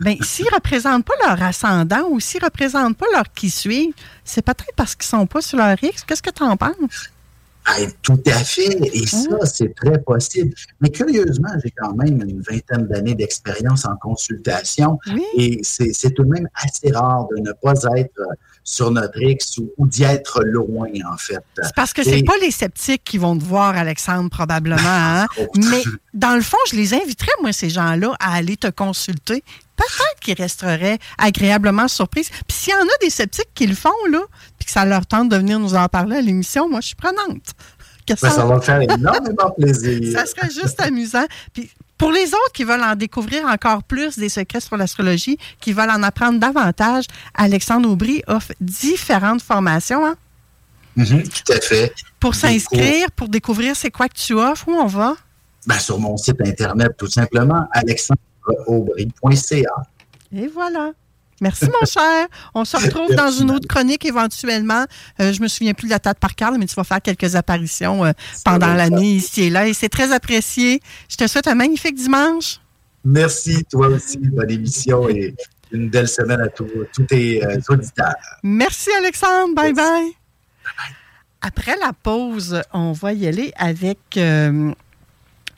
ben, s'ils ne représentent pas leur ascendant ou s'ils ne représentent pas leur qui suivent, c'est peut-être parce qu'ils ne sont pas sur leur X. Qu'est-ce que tu en penses? tout à fait. Et ça, c'est très possible. Mais curieusement, j'ai quand même une vingtaine d'années d'expérience en consultation. Et c'est tout de même assez rare de ne pas être sur notre X ou, d'y être loin, en fait. C'est parce que c'est pas les sceptiques qui vont te voir, Alexandre, probablement. Hein? Mais dans le fond, je les inviterais, moi, ces gens-là, à aller te consulter. Peut-être qu'ils resteraient agréablement surpris. Puis s'il y en a des sceptiques qui le font, là, puis que ça leur tente de venir nous en parler à l'émission, moi, je suis prenante. Ben, ça... va me faire énormément plaisir. ça serait juste amusant. Puis pour les autres qui veulent en découvrir encore plus des secrets sur l'astrologie, qui veulent en apprendre davantage, Alexandre Aubry offre différentes formations. Hein? Mm-hmm, tout à fait. Pour s'inscrire, pour découvrir c'est quoi que tu offres, où on va? Ben, sur mon site Internet, tout simplement, alexandreaubry.ca. Et voilà. Merci, mon cher. On se retrouve dans une autre chronique éventuellement. Euh, je me souviens plus de la date par cœur, mais tu vas faire quelques apparitions euh, pendant l'année ici et là. Et c'est très apprécié. Je te souhaite un magnifique dimanche. Merci, toi aussi. Bonne émission et une belle semaine à tous, tes euh, auditeurs. Merci, Alexandre. Bye bye. Après la pause, on va y aller avec,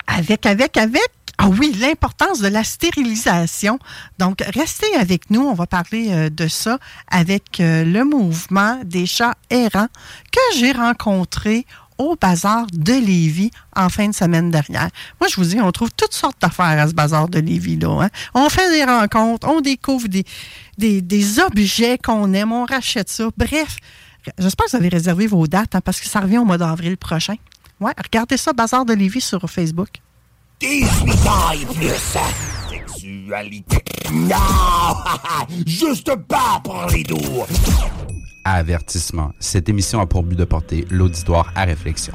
avec, avec, avec ah oui, l'importance de la stérilisation. Donc, restez avec nous. On va parler euh, de ça avec euh, le mouvement des chats errants que j'ai rencontré au bazar de Lévis en fin de semaine dernière. Moi, je vous dis, on trouve toutes sortes d'affaires à ce bazar de Lévis-là. Hein. On fait des rencontres, on découvre des, des, objets qu'on aime, on rachète ça. Bref, j'espère que vous avez réservé vos dates hein, parce que ça revient au mois d'avril prochain. Ouais, regardez ça, Bazar de Lévis sur Facebook. 18 ans et plus. Sexualité. Non! Juste pas pour les doux. Avertissement. Cette émission a pour but de porter l'auditoire à réflexion.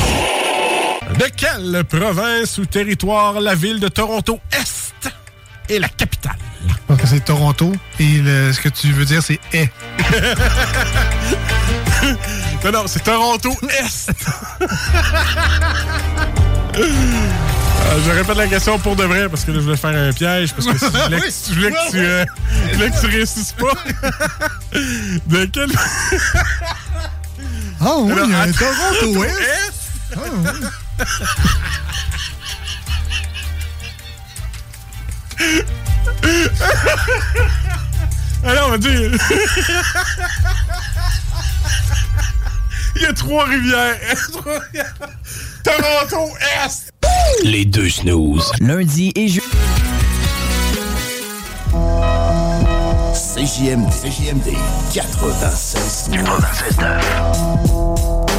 De quelle province ou territoire la ville de Toronto Est est la capitale? Donc c'est Toronto et ce que tu veux dire c'est est. non, non, c'est Toronto Est. Euh, je répète la question pour de vrai parce que là, je voulais faire un piège parce que si je, voulais que, je, voulais que, tu, euh, je voulais que tu réussisses pas. de quel. oh oui, il y a un Toronto Est. Alors, on va dire. Il y a trois rivières. Toronto Est. Les deux snooze. Lundi et jeudi. CJMD. CJMD 96. 96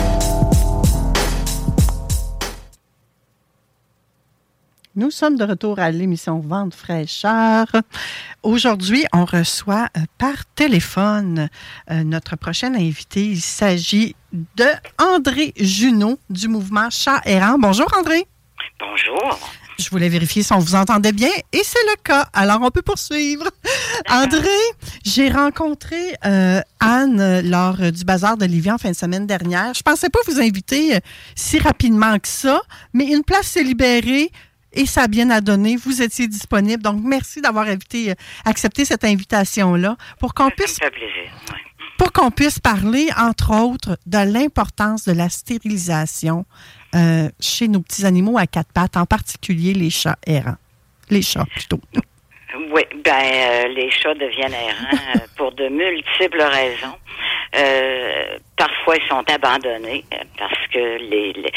Nous sommes de retour à l'émission Vente fraîcheur. Aujourd'hui, on reçoit euh, par téléphone euh, notre prochain invité. Il s'agit de André Junot du mouvement Chat errant. Bonjour André. Bonjour. Je voulais vérifier si on vous entendait bien et c'est le cas. Alors on peut poursuivre. André, j'ai rencontré euh, Anne lors du bazar de Livia en fin de semaine dernière. Je pensais pas vous inviter si rapidement que ça, mais une place s'est libérée et ça a bien à donner. Vous étiez disponible. Donc, merci d'avoir invité, accepté cette invitation-là pour qu'on puisse. Ça me fait plaisir. Pour qu'on puisse parler, entre autres, de l'importance de la stérilisation euh, chez nos petits animaux à quatre pattes, en particulier les chats errants. Les chats, plutôt. Oui, ben euh, les chats deviennent errants euh, pour de multiples raisons. Euh, parfois, ils sont abandonnés euh, parce que les, les-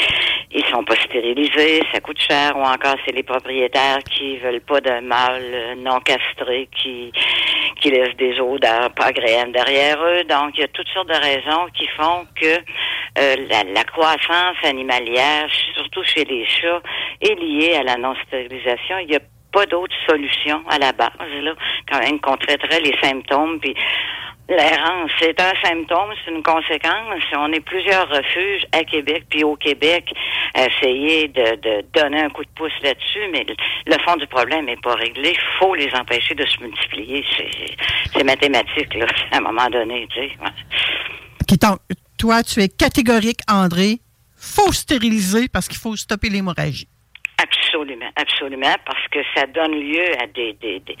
ils sont pas stérilisés, ça coûte cher, ou encore c'est les propriétaires qui veulent pas de mâles euh, non castrés qui qui laissent des odeurs pas agréables derrière eux. Donc, il y a toutes sortes de raisons qui font que euh, la, la croissance animalière, surtout chez les chats, est liée à la non-stérilisation. Il y a pas d'autre solution à la base, là, quand même qu'on traiterait les symptômes. Puis l'errance, c'est un symptôme, c'est une conséquence. On est plusieurs refuges à Québec, puis au Québec, essayer de, donner un coup de pouce là-dessus, mais le, fond du problème n'est pas réglé. Il faut les empêcher de se multiplier. C'est- mathématique, là, à un moment donné, tu sais. ouais. Toi, tu es catégorique, André. faut stériliser parce qu'il faut stopper l'hémorragie. Absolument, absolument, parce que ça donne lieu à des, des, des,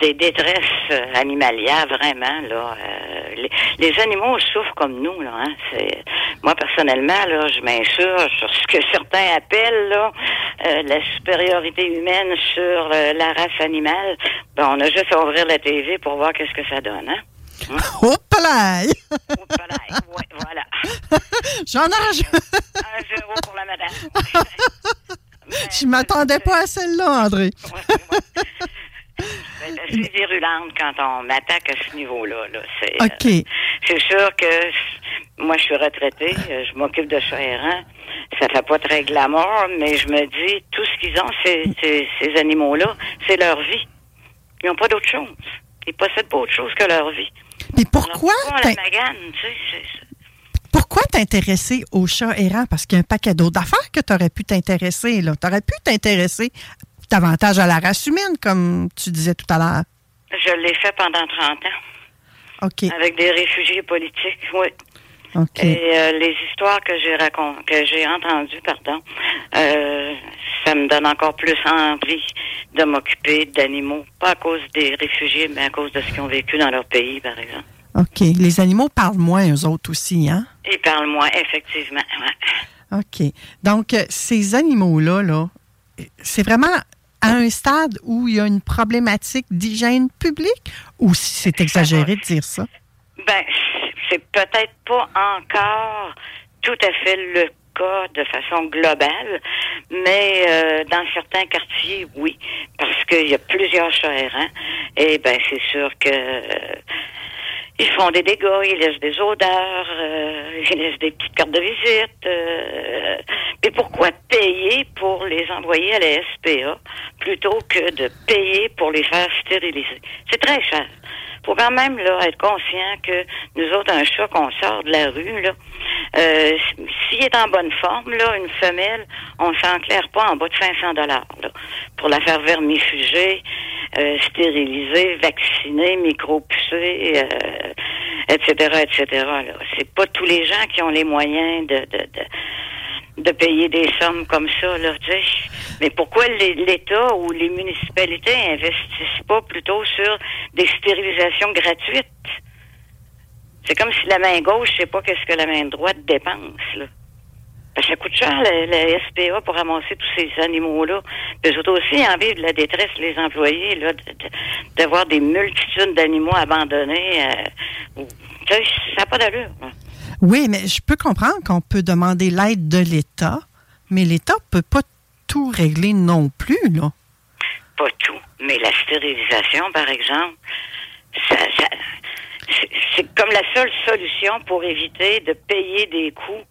des détresses euh, animalières, vraiment, là. Euh, les, les animaux souffrent comme nous, là. Hein, c'est, moi, personnellement, là, je m'insurge sur ce que certains appellent, là, euh, la supériorité humaine sur euh, la race animale. Ben, on a juste à ouvrir la TV pour voir qu'est-ce que ça donne, hein. Hop là! Oui, voilà. J'en ai Un zéro pour la madame. Je m'attendais pas à celle-là, André. Ben, je suis virulente quand on m'attaque à ce niveau-là. Là. C'est, OK. euh, c'est sûr que moi, je suis retraitée, euh, je m'occupe de chats errants. Ça fait pas très glamour, mais je me dis, tout ce qu'ils ont, ces, ces, ces animaux-là, c'est leur vie. Ils n'ont pas d'autre chose. Ils possèdent pas autre chose que leur vie. Mais pourquoi? Alors, pourquoi t'in- la magane, tu sais, c'est- Pourquoi t'intéresser aux chats errants? Parce qu'il y a un paquet d'autres affaires que tu aurais pu t'intéresser. Tu aurais pu t'intéresser davantage à la race humaine, comme tu disais tout à l'heure. je l'ai fait pendant 30 ans. OK. Avec des réfugiés politiques, oui. OK. Et euh, les histoires que j'ai racont que j'ai entendues, pardon, euh, ça me donne encore plus envie de m'occuper d'animaux, pas à cause des réfugiés, mais à cause de ce qu'ils ont vécu dans leur pays, par exemple. OK. Les animaux parlent moins, eux autres aussi, hein? Ils parlent moins, effectivement. ouais. OK. Donc, euh, ces animaux-là, là, c'est vraiment à un stade où il y a une problématique d'hygiène publique? Ou si c'est exagéré de dire ça? Ben, c'est peut-être pas encore tout à fait le cas de façon globale, mais euh, dans certains quartiers, oui, parce qu'il y a plusieurs chats errants, et ben c'est sûr que euh, ils font des dégâts, ils laissent des odeurs, euh, ils laissent des petites cartes de visite. Euh, mais pourquoi payer pour les envoyer à la SPA plutôt que de payer pour les faire stériliser? C'est très cher. Faut quand même là être conscient que nous autres, un chat qu'on sort de la rue, là, euh, s'il est en bonne forme, là, une femelle, on s'en claire pas en bas de 500 dollars pour la faire vermifuger, euh, stériliser, vacciner, micro-pucer, euh, etc., etc. Là. C'est pas tous les gens qui ont les moyens de, de, de, de payer des sommes comme ça, là, tu sais. Mais pourquoi l'État ou les municipalités investissent pas plutôt sur des stérilisations gratuites? C'est comme si la main gauche, je sais pas qu'est-ce que la main droite dépense, là. Ben, ça coûte cher, la, SPA, pour ramasser tous ces animaux-là. Puis autres aussi en vivent de la détresse, les employés, là, d'avoir des multitudes d'animaux abandonnés. euh, ça n'a pas d'allure. hein. Oui, mais je peux comprendre qu'on peut demander l'aide de l'État, mais l'État peut pas tout régler non plus, là. Pas tout, mais la stérilisation, par exemple, ça, ça- c'est- c'est comme la seule solution pour éviter de payer des coûts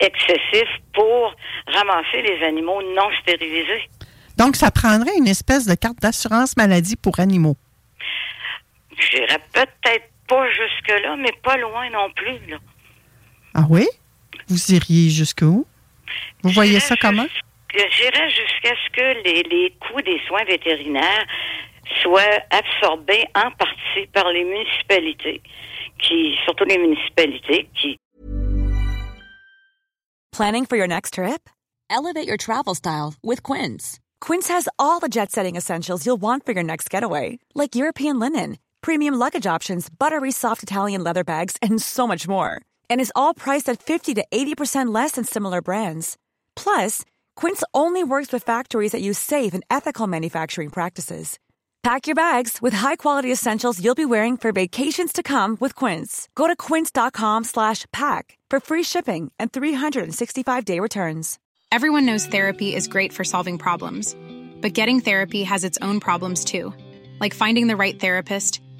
excessifs pour ramasser les animaux non stérilisés. Donc, ça prendrait une espèce de carte d'assurance maladie pour animaux. J'irais peut-être pas jusque-là, mais pas loin non plus. Là. Ah oui? Vous iriez jusqu'où? Vous voyez ça comment? J'irais jusqu'à ce que les, les coûts des soins vétérinaires soient absorbés en partie par les municipalités, qui, surtout les municipalités qui Planning for your next trip? Elevate your travel style with Quince. Quince has all the jet setting essentials you'll want for your next getaway, like European linen, premium luggage options, buttery soft Italian leather bags, and so much more. And is all priced at 50 to 80% less than similar brands. Plus, Quince only works with factories that use safe and ethical manufacturing practices. Pack your bags with high-quality essentials you'll be wearing for vacations to come with Quince. Go to quince.com slash pack for free shipping and 365-day returns. Everyone knows therapy is great for solving problems, but getting therapy has its own problems too, like finding the right therapist,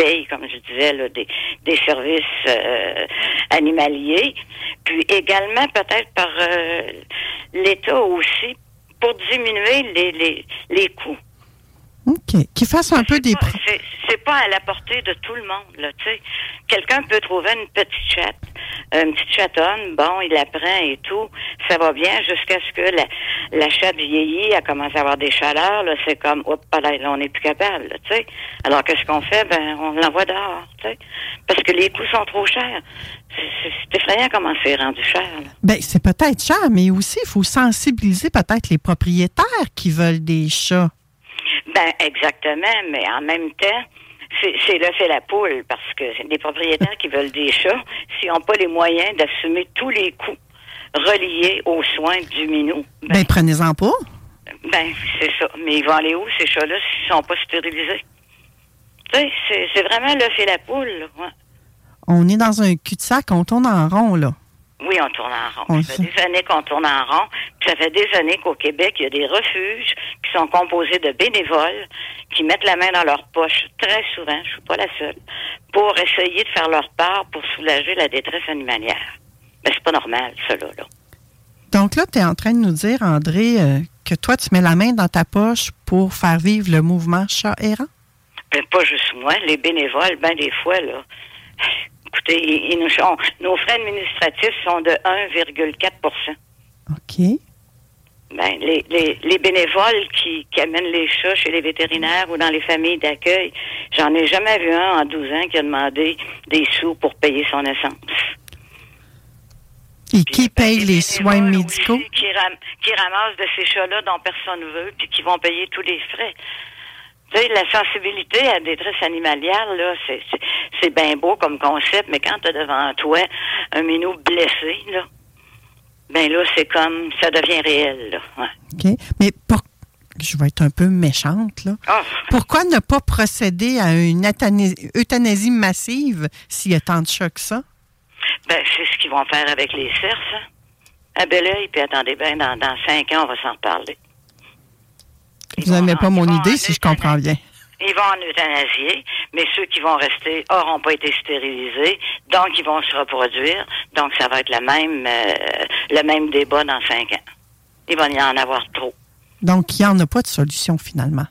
payent, comme je disais, là, des, des services euh, animaliers, puis également peut-être par euh, l'État aussi, pour diminuer les, les, les coûts. OK. Qu'ils fassent un peu des... Pas- C'est c'est pas à la portée de tout le monde, là, tu sais. Quelqu'un peut trouver une petite chatte, une petite chatonne, bon, il la prend et tout, ça va bien jusqu'à ce que la, la chatte vieillit, elle commence à avoir des chaleurs, là, c'est comme, hop, là, on n'est plus capable, là, tu sais. Alors, qu'est-ce qu'on fait? Ben, on l'envoie dehors, tu sais. Parce que les coûts sont trop chers. C'est- C'est c'est effrayant comment c'est rendu cher, là. Ben, c'est peut-être cher, mais aussi, il faut sensibiliser peut-être les propriétaires qui veulent des chats. Ben, exactement, mais en même temps, c'est le fait la poule, parce que les propriétaires qui veulent des chats, s'ils n'ont pas les moyens d'assumer tous les coûts reliés aux soins du minou, Ben, prenez-en pas. ben, c'est ça. Mais ils vont aller où, ces chats-là, s'ils sont pas stérilisés? Tu sais, c'est- vraiment le fait la poule, là, ouais. On est dans un cul-de-sac, on tourne en rond, là. Oui, on tourne en rond. On ça fait des années qu'on tourne en rond. Puis ça fait des années qu'au Québec, il y a des refuges qui sont composés de bénévoles qui mettent la main dans leur poche très souvent, je suis pas la seule, pour essayer de faire leur part pour soulager la détresse animalière. Mais c'est pas normal, là. là. Donc là, tu es en train de nous dire, André, euh, que toi, tu mets la main dans ta poche pour faire vivre le mouvement chat errant? Ben, pas juste moi, les bénévoles, ben des fois, là. Écoutez, ils, ils nous sont- nos frais administratifs sont de 1,4% OK. Ben, les, les, les bénévoles qui, qui amènent les chats chez les vétérinaires ou dans les familles d'accueil, j'en ai jamais vu un en 12 ans qui a demandé des sous pour payer son essence. Et qui paye les soins médicaux? Qui, ram- qui ramassent de ces chats-là dont personne veut, puis qui vont payer tous les frais. Tu sais, la sensibilité à la détresse animalière, là, c'est, c'est, bien beau comme concept, mais quand tu as devant toi un minou blessé, là, ben là, c'est comme, ça devient réel, là. Ouais. OK. Mais pour... je vais être un peu méchante, là. Ah. Pourquoi ne pas procéder à une euthanasie, massive s'il y a tant de chats que ça? Ben, c'est ce qu'ils vont faire avec les cerfs, hein. À bel oeil, puis attendez bien, dans, dans cinq ans, on va s'en reparler. Vous n'aimez pas mon idée, si je comprends bien. Ils vont en euthanasier, mais ceux qui vont rester auront pas été stérilisés, donc ils vont se reproduire. Donc ça va être le même, euh, le même débat dans cinq ans. Il va y en avoir trop. Donc, il n'y en a pas de solution, finalement.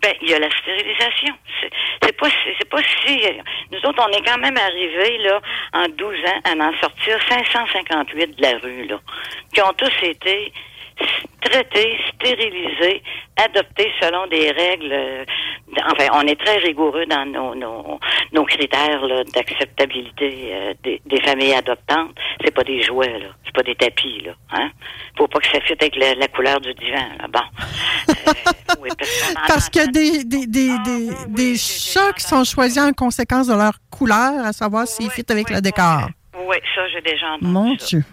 Ben, il y a la stérilisation. C'est- pas, si- c'est pas si. Nous autres, on est quand même arrivés, là, en 12 ans, à en sortir 558 de la rue, là, qui ont tous été traités, stérilisés, adoptés selon des règles. euh, enfin, on est très rigoureux dans nos, nos, nos critères d'acceptabilité euh, des, des familles adoptantes. C'est pas des jouets, là. C'est pas des tapis, là. Hein? Faut pas que ça fitte avec la, la couleur du divan, là. Bon. Euh, oui, parce a des, des, des, des, des chats qui sont choisis en conséquence de leur couleur, à savoir s'ils fit avec le décor. Oui, ça, j'ai déjà entendu. Mon ça. Dieu.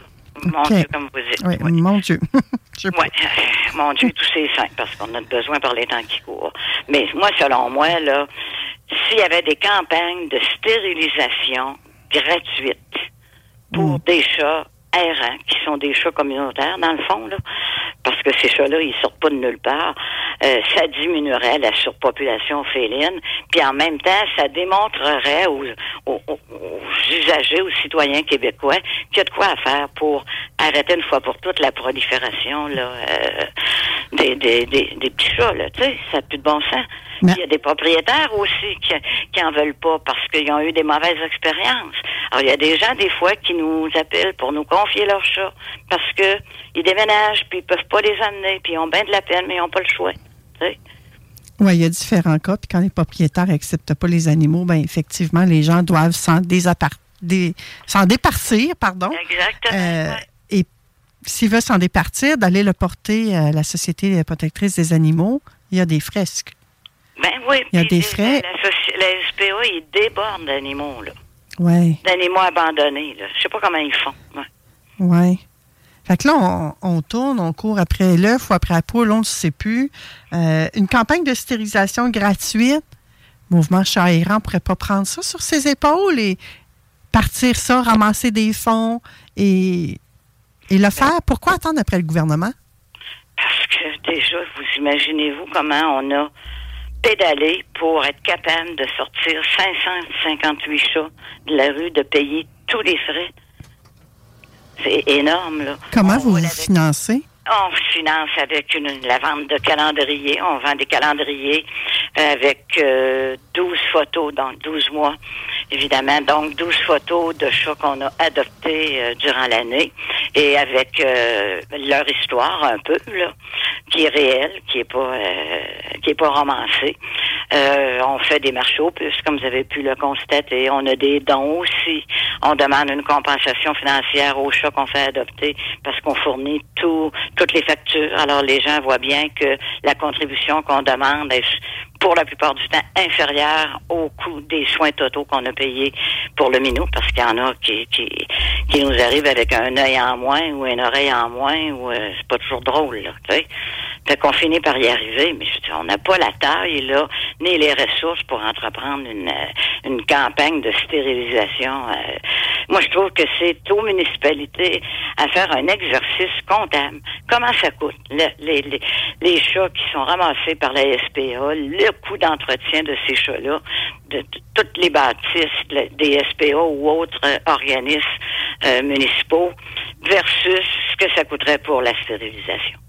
Mon. Dieu, comme vous dites. Oui, mon Dieu. Oui, mon Dieu, tous ces saints, parce qu'on a besoin par les temps qui courent. Mais moi, selon moi, là, s'il y avait des campagnes de stérilisation gratuites pour des chats qui sont des chats communautaires, dans le fond, là, parce que ces chats-là, ils sortent pas de nulle part, euh, ça diminuerait la surpopulation féline, puis en même temps, ça démontrerait aux, usagers, aux citoyens québécois, qu'il y a de quoi à faire pour arrêter une fois pour toutes la prolifération là, euh, des, des, des, petits chats, là, tu sais, ça n'a plus de bon sens. Puis Il y a des propriétaires aussi qui, qui en veulent pas parce qu'ils ont eu des mauvaises expériences. Alors, il y a des gens, des fois, qui nous appellent pour nous confier leurs chats parce que ils déménagent, puis ils peuvent pas les amener, puis ils ont bien de la peine, mais ils n'ont pas le choix. Oui, il y a différents cas. Puis quand les propriétaires n'acceptent pas les animaux, ben effectivement, les gens doivent s'en départir, pardon. Exactement. Euh, Et s'ils veulent s'en départir, d'aller le porter à la Société protectrice des animaux, il y a des fresques. Ben oui. Il y a des frais. La, la SPA, ils débordent d'animaux, là. Oui, D'animaux abandonnés, là. Je sais pas comment ils font. ouais. oui. Fait que là, on, on tourne, on court après l'œuf ou après la poule, on ne sait plus. Euh, une campagne de stérilisation gratuite, Mouvement Chat errant ne pourrait pas prendre ça sur ses épaules et partir ça, ramasser des fonds et, et le faire. Pourquoi attendre après le gouvernement? Parce que déjà, vous imaginez-vous comment on a pédalé pour être capable de sortir 558 chats de la rue, de payer tous les frais. C'est énorme, là. Comment On vous vous financez? On finance avec une, la vente de calendriers. On vend des calendriers avec euh, 12 photos dans 12 mois, évidemment. Donc, 12 photos de chats qu'on a adoptés euh, durant l'année et avec euh, leur histoire un peu, là, qui est réelle, qui est pas euh, qui est pas romancée. Euh, on fait des marchés aux puces, comme vous avez pu le constater. On a des dons aussi. On demande une compensation financière aux chats qu'on fait adopter parce qu'on fournit tout, toutes les factures. Alors les gens voient bien que la contribution qu'on demande est pour la plupart du temps inférieure au coût des soins totaux qu'on a payés pour le minou, parce qu'il y en a qui, qui, qui nous arrivent avec un œil en moins ou une oreille en moins, ou euh, c'est pas toujours drôle, là, tu sais. Fait qu'on finit par y arriver, mais je on n'a pas la taille, là, ni les ressources pour entreprendre une, euh, une campagne de stérilisation. euh. Moi, je trouve que c'est aux municipalités à faire un exercice comptable. Comment ça coûte? Le- les, les, les chats qui sont ramassés par la SPA, coût d'entretien de ces chats-là, de, toutes les bâtisses le- des SPA ou autres euh, organismes euh, municipaux, versus ce que ça coûterait pour la stérilisation.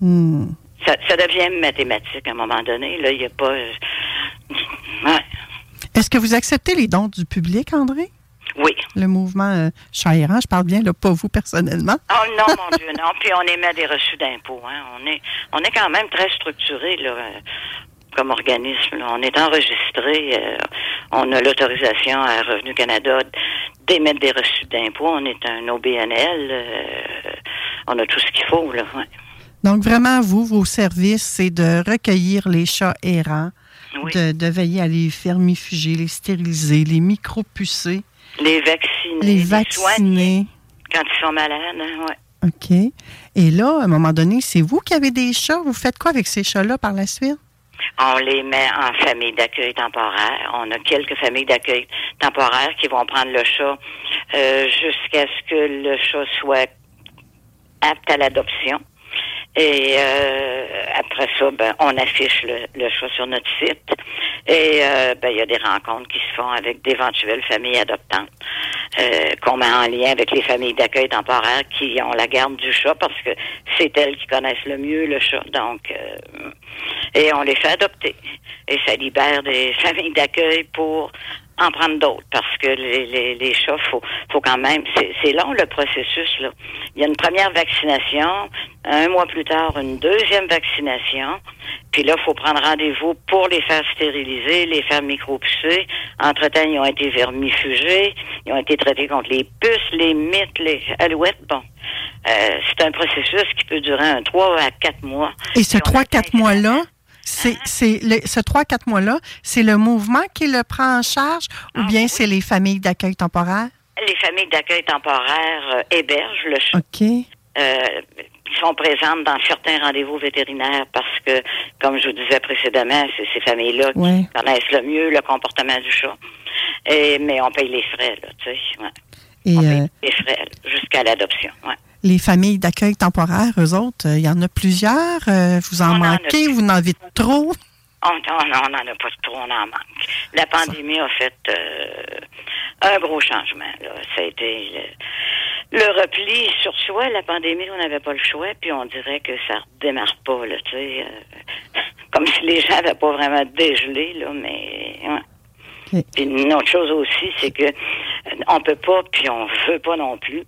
Hmm. Ça, ça devient mathématique à un moment donné. Là, il n'y a pas. euh, Ouais. Est-ce que vous acceptez les dons du public, André? Oui. Le mouvement euh, Chat errant, je parle bien, là, pas vous personnellement. Oh non, mon Dieu, non. Puis on émet des reçus d'impôts. Hein. On est, on est quand même très structuré là, comme organisme. là. On est enregistré. euh, on a l'autorisation à Revenu Canada d'émettre des reçus d'impôts. On est un OBNL. euh, on a tout ce qu'il faut. Là, ouais. Donc, vraiment, vous, vos services, c'est de recueillir les chats errants, de, de veiller à les fermifuger, les stériliser, les micropucer, Les vaccinés. les soigner vacciner. quand ils sont malades. hein, ouais. OK. Et là, à un moment donné, c'est vous qui avez des chats. Vous faites quoi avec ces chats-là par la suite? On les met en famille d'accueil temporaire. On a quelques familles d'accueil temporaire qui vont prendre le chat euh, jusqu'à ce que le chat soit apte à l'adoption. Et euh, après ça, ben, on affiche le, le chat sur notre site. Et euh, ben, il y a des rencontres qui se font avec d'éventuelles familles adoptantes euh, qu'on met en lien avec les familles d'accueil temporaire qui ont la garde du chat parce que c'est elles qui connaissent le mieux le chat. Donc, euh, et on les fait adopter. Et ça libère des familles d'accueil pour en prendre d'autres parce que les, les, les chats, faut, faut quand même. C'est long le processus là. Il y a une première vaccination, un mois plus tard une deuxième vaccination, puis là faut prendre rendez-vous pour les faire stériliser, les faire micropucer. Entre temps, ils ont été vermifugés, ils ont été traités contre les puces, les mythes, les alouettes. Bon, euh, c'est un processus qui peut durer un 3 à 4 mois. Et ce 3-4 mois-là, c'est, c'est le- ce 3-4 mois-là, c'est le mouvement qui le prend en charge ou bien c'est les familles d'accueil temporaire? Les familles d'accueil temporaire euh, hébergent le chat. OK. euh, sont présentes dans certains rendez-vous vétérinaires parce que, comme je vous disais précédemment, c'est ces familles-là qui connaissent le mieux le comportement du chat. Et, mais on paye les frais, là, tu sais. Ouais. Et euh, Les frais là, jusqu'à l'adoption. Ouais. Les familles d'accueil temporaire, eux autres, euh, il y en a plusieurs. euh, vous en On en a manquez, vous en avez trop? On on n'en a pas trop, on en manque. La pandémie a fait euh, un gros changement. Là. Ça a été le, le repli sur soi. La pandémie, on n'avait pas le choix, puis on dirait que ça redémarre pas, là, tu sais. euh, comme si les gens n'avaient pas vraiment dégelé, là, mais... ouais. Puis une autre chose aussi, c'est que euh, on peut pas, puis on veut pas non plus,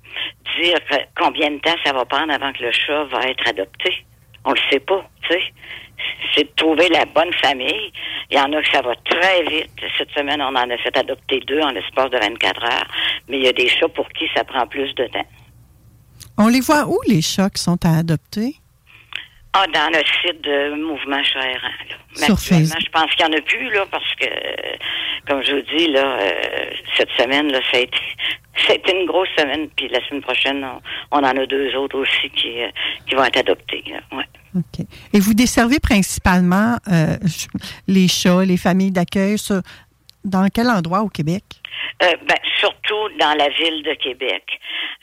dire combien de temps ça va prendre avant que le chat va être adopté. On le sait pas, tu sais. C'est de trouver la bonne famille. Il y en a que ça va très vite. Cette semaine, on en a fait adopter deux en l'espace de 24 heures. Mais il y a des chats pour qui ça prend plus de temps. On les voit où, les chats qui sont à adopter? Ah, dans le site de Mouvement là. Sur actuellement, Facebook. je pense qu'il n'y en a plus, là, parce que, euh, comme je vous dis, là, euh, cette semaine, là, ça a été, ça a été une grosse semaine, puis la semaine prochaine, on, on en a deux autres aussi qui, euh, qui vont être adoptés, là. Ouais. OK. Et vous desservez principalement euh, les chats, les familles d'accueil, sur- dans quel endroit au Québec? Euh, ben, surtout dans la ville de Québec.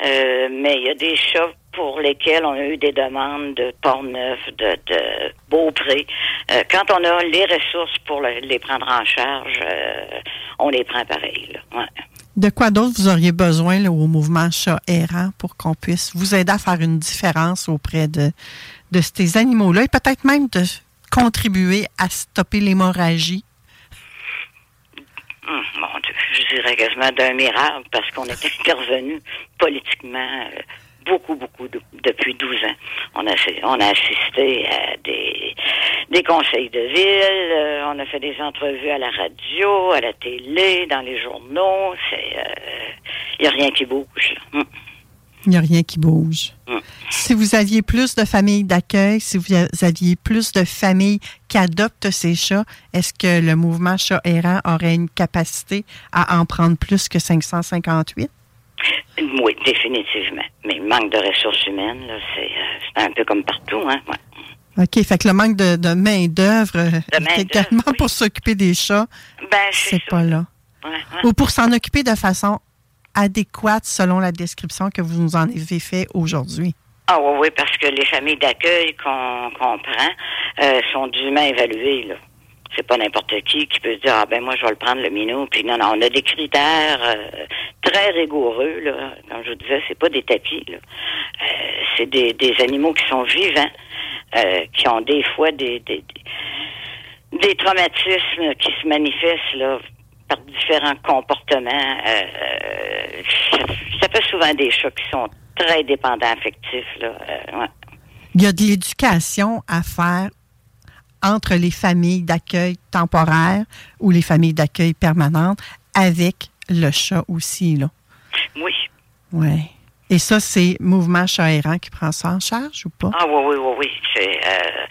Euh, mais il y a des chats pour lesquels on a eu des demandes de Port-Neuf, de, de Beaupré. Euh, quand on a les ressources pour le- les prendre en charge, euh, on les prend pareil. Là. Ouais. De quoi d'autre vous auriez besoin là, au mouvement chat errant pour qu'on puisse vous aider à faire une différence auprès de, de ces animaux-là et peut-être même de contribuer à stopper l'hémorragie? Hum, mon Dieu, je dirais quasiment d'un miracle parce qu'on est intervenu politiquement euh, beaucoup, beaucoup de- depuis 12 ans. On a, on a assisté à des, des conseils de ville, euh, on a fait des entrevues à la radio, à la télé, dans les journaux. Il n'y a rien qui bouge. Il n'y a rien qui bouge. Hum. Si vous aviez plus de familles d'accueil, si vous aviez plus de familles qui adoptent ces chats, est-ce que le mouvement chat errant aurait une capacité à en prendre plus que 558? Oui, définitivement. Mais il manque de ressources humaines, c'est, euh, c'est un peu comme partout. Hein? Ouais. OK, fait que le manque de, de main-d'œuvre euh, main-d'œuvre, également pour s'occuper des chats, Ben, c'est pas là. Ouais, ouais. Ou pour s'en occuper de façon adéquate selon la description que vous nous en avez fait aujourd'hui. Ah oui, oui, parce que les familles d'accueil qu'on qu'on prend euh, sont dûment évaluées. Là. C'est pas n'importe qui qui peut se dire ah ben moi je vais le prendre le minou. Puis non, non, on a des critères euh, très rigoureux. Là. Comme je vous disais, c'est pas des tapis. Là. Euh, c'est des, animaux qui sont vivants, euh, qui ont des fois des, des, traumatismes qui se manifestent là par différents comportements. Ça, fait souvent des chats qui sont très dépendants affectifs. Là. Il y a de l'éducation à faire entre les familles d'accueil temporaire ou les familles d'accueil permanentes avec le chat aussi. Là. Oui. Ouais. Et ça, c'est Mouvement Chat errant qui prend ça en charge ou pas? Ah oui, oui, oui, oui. C'est, euh,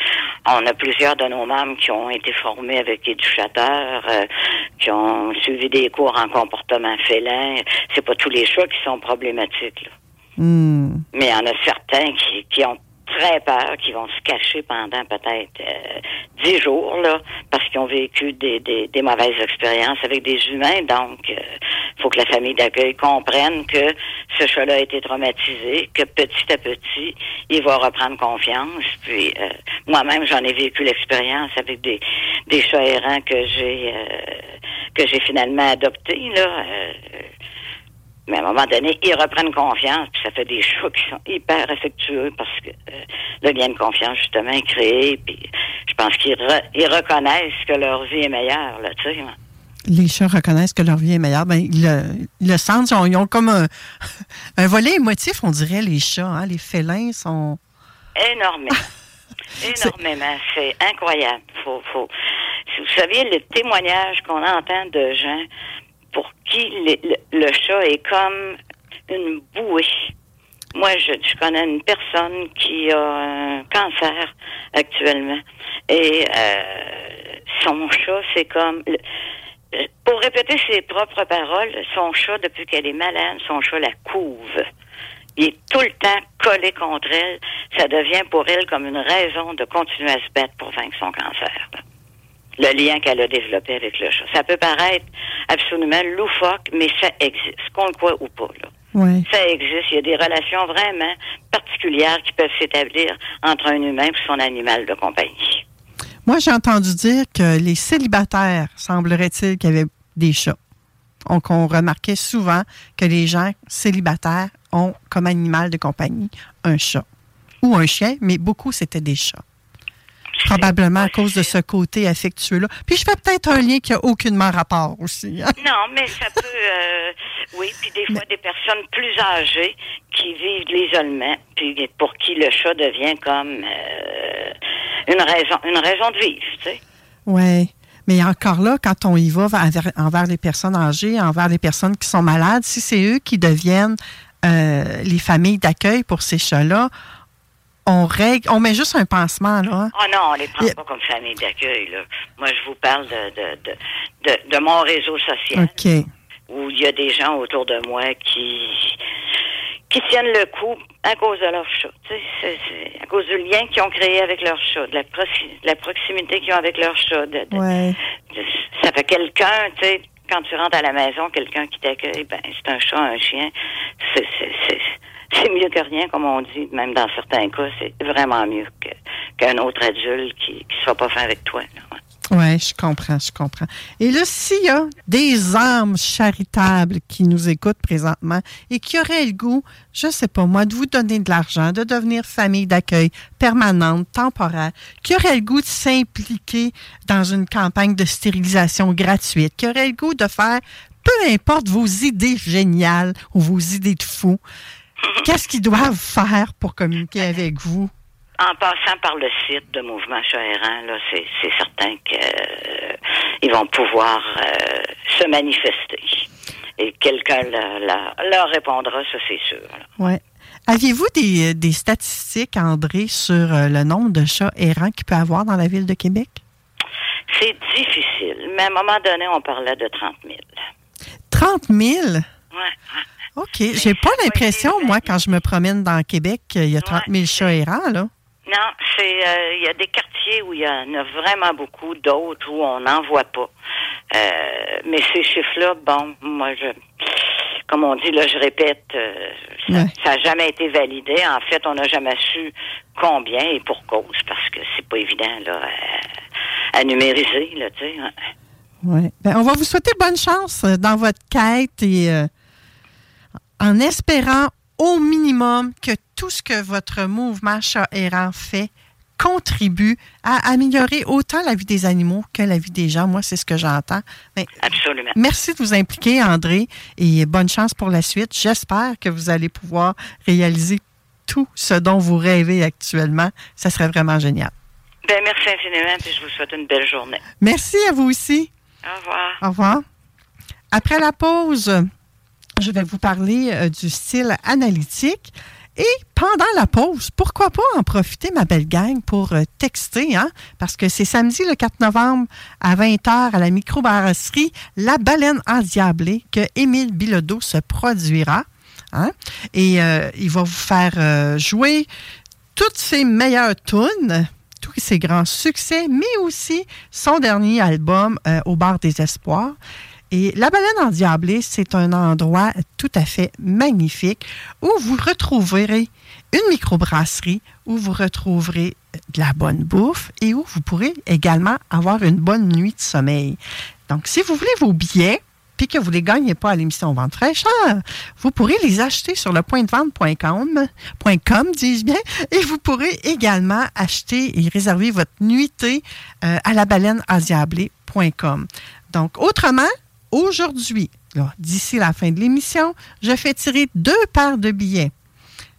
on a plusieurs de nos membres qui ont été formés avec éducateurs, euh, qui ont suivi des cours en comportement félin. C'est pas tous les chats qui sont problématiques. Là. Hmm. Mais il y en a certains qui, qui ont très peur, qui vont se cacher pendant peut-être euh, dix jours, là, parce qu'ils ont vécu des, des, des mauvaises expériences avec des humains. Donc, il faut que la famille d'accueil comprenne que ce chat-là a été traumatisé, que petit à petit, il va reprendre confiance. Puis, euh, moi-même, j'en ai vécu l'expérience avec des, des chats errants que j'ai euh, que j'ai finalement adoptés, là. Mais à un moment donné, ils reprennent confiance, puis ça fait des chats qui sont hyper affectueux parce que euh, le lien de confiance, justement, est créé, puis je pense qu'ils re- ils reconnaissent que leur vie est meilleure, là, tu sais. hein. les chats reconnaissent que leur vie est meilleure, ben, ils, le, ils le sentent. Ils ont, ils ont comme un, un volet émotif, on dirait, les chats. Hein? Les félins sont... Énormément. Énormément. C'est incroyable. Faut, faut... Vous savez, le témoignage qu'on entend de gens pour qui le, le- chat est comme une bouée. Moi, je, je connais une personne qui a un cancer actuellement. Et euh, son chat, c'est comme... pour répéter ses propres paroles, son chat, depuis qu'elle est malade, son chat la couve. Il est tout le temps collé contre elle. Ça devient pour elle comme une raison de continuer à se battre pour vaincre son cancer. Le lien qu'elle a développé avec le chat. Ça peut paraître absolument loufoque, mais ça existe, qu'on le croit ou pas. Là. Ouais. Ça existe. Il y a des relations vraiment particulières qui peuvent s'établir entre un humain et son animal de compagnie. Moi, j'ai entendu dire que les célibataires, semblerait-il, qu'il y avait des chats. Donc, on remarquait souvent que les gens célibataires ont comme animal de compagnie un chat ou un chien, mais beaucoup, c'était des chats. Probablement à cause de ce côté affectueux-là. Puis je fais peut-être un lien qui n'a aucunement rapport aussi. hein. Non, mais ça peut, euh, oui, puis des fois des personnes plus âgées qui vivent de l'isolement, puis pour qui le chat devient comme euh, une raison, une raison de vivre, tu sais. Oui. Mais encore là, quand on y va envers, envers les personnes âgées, envers les personnes qui sont malades, si c'est eux qui deviennent euh, les familles d'accueil pour ces chats-là, on règle, on met juste un pansement, là. Oh non, on les prend pas comme famille d'accueil, là. Moi, je vous parle de, de, de, de, de mon réseau social. OK. où il y a des gens autour de moi qui qui tiennent le coup à cause de leur chat. Tu sais, c'est, c'est à cause du lien qu'ils ont créé avec leur chat, de la, proxi- de la proximité qu'ils ont avec leur chat. de- de- Ouais. ça fait quelqu'un, tu sais, quand tu rentres à la maison, quelqu'un qui t'accueille, ben c'est un chat, un chien. C'est, c'est, c'est, mieux que rien, comme on dit, même dans certains cas, c'est vraiment mieux qu'un autre adulte qui ne sera pas fin avec toi. Oui, je comprends, je comprends. Et là, s'il y a des âmes charitables qui nous écoutent présentement et qui auraient le goût, je sais pas moi, de vous donner de l'argent, de devenir famille d'accueil permanente, temporaire, qui auraient le goût de s'impliquer dans une campagne de stérilisation gratuite, qui auraient le goût de faire peu importe vos idées géniales ou vos idées de fou, qu'est-ce qu'ils doivent faire pour communiquer avec vous? En passant par le site de Mouvement Errant, là, c'est, c'est certain qu'ils vont pouvoir euh, se manifester. Et quelqu'un leur, répondra, ça c'est sûr. Ouais. Aviez-vous des, des statistiques, André, sur euh, le nombre de chats errants qu'il peut y avoir dans la ville de Québec? C'est difficile, mais à un moment donné, on parlait de 30 000. 30 000? Ouais, ouais. OK. J'ai pas l'impression, moi, quand je me promène dans Québec, qu'il y a 30 000 chats errants, là. Non, c'est euh, il y a des quartiers où il y en a vraiment beaucoup, d'autres où on n'en voit pas. Euh, mais ces chiffres-là, bon, moi je comme on dit, là, je répète, euh, ça n'a jamais été validé. En fait, on n'a jamais su combien et pour cause, parce que c'est pas évident là, à, à numériser, là, tu sais. hein. Ouais. Ben, on va vous souhaiter bonne chance euh, dans votre quête et euh, en espérant au minimum que tout ce que votre mouvement chat errant fait contribue à améliorer autant la vie des animaux que la vie des gens. Moi, c'est ce que j'entends. Absolument. Merci de vous impliquer, André, et bonne chance pour la suite. J'espère que vous allez pouvoir réaliser tout ce dont vous rêvez actuellement. Ça serait vraiment génial. Ben, merci infiniment, puis je vous souhaite une belle journée. Merci à vous aussi. Au revoir. Au revoir. Après la pause, je vais vous parler euh, du style analytique. Et pendant la pause, pourquoi pas en profiter, ma belle gang, pour euh, texter, hein? Parce que c'est samedi le 4 novembre à 20h à la microbrasserie La Baleine Endiablée que Émile Bilodeau se produira. hein? Et euh, il va vous faire jouer toutes ses meilleures tunes, tous ses grands succès, mais aussi son dernier album Au bar des espoirs. Et la baleine endiablée, c'est un endroit tout à fait magnifique où vous retrouverez une microbrasserie, où vous retrouverez de la bonne bouffe et où vous pourrez également avoir une bonne nuit de sommeil. Donc, si vous voulez vos billets, puis que vous ne les gagnez pas à l'émission Vente fraîcheur, vous pourrez les acheter sur le point de vente.com, .com, dis-je bien, et vous pourrez également acheter et réserver votre nuitée euh, à la baleine endiablée.com. Donc, autrement, aujourd'hui, d'ici la fin de l'émission, je fais tirer deux paires de billets.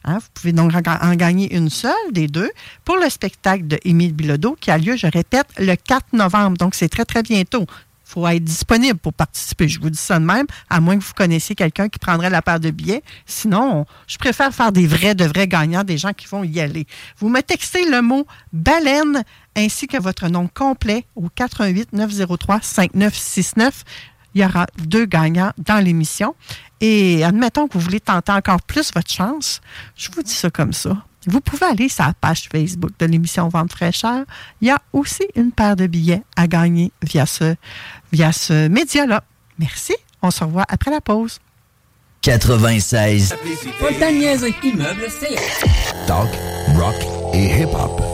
Hein, vous pouvez donc en gagner une seule des deux pour le spectacle de Émile Bilodeau qui a lieu, je répète, le 4 novembre. Donc, c'est très, très bientôt. Il faut être disponible pour participer. Je vous dis ça de même, à moins que vous connaissiez quelqu'un qui prendrait la paire de billets. Sinon, je préfère faire des vrais, de vrais gagnants, des gens qui vont y aller. Vous me textez le mot baleine ainsi que votre nom complet au 88 903 5969 il y aura deux gagnants dans l'émission. Et admettons que vous voulez tenter encore plus votre chance, je vous dis ça comme ça. Vous pouvez aller sur la page Facebook de l'émission Vente fraîcheur. Il y a aussi une paire de billets à gagner via ce, via ce média-là. Merci. On se revoit après la pause. 96. immeuble, Talk, rock et hip-hop.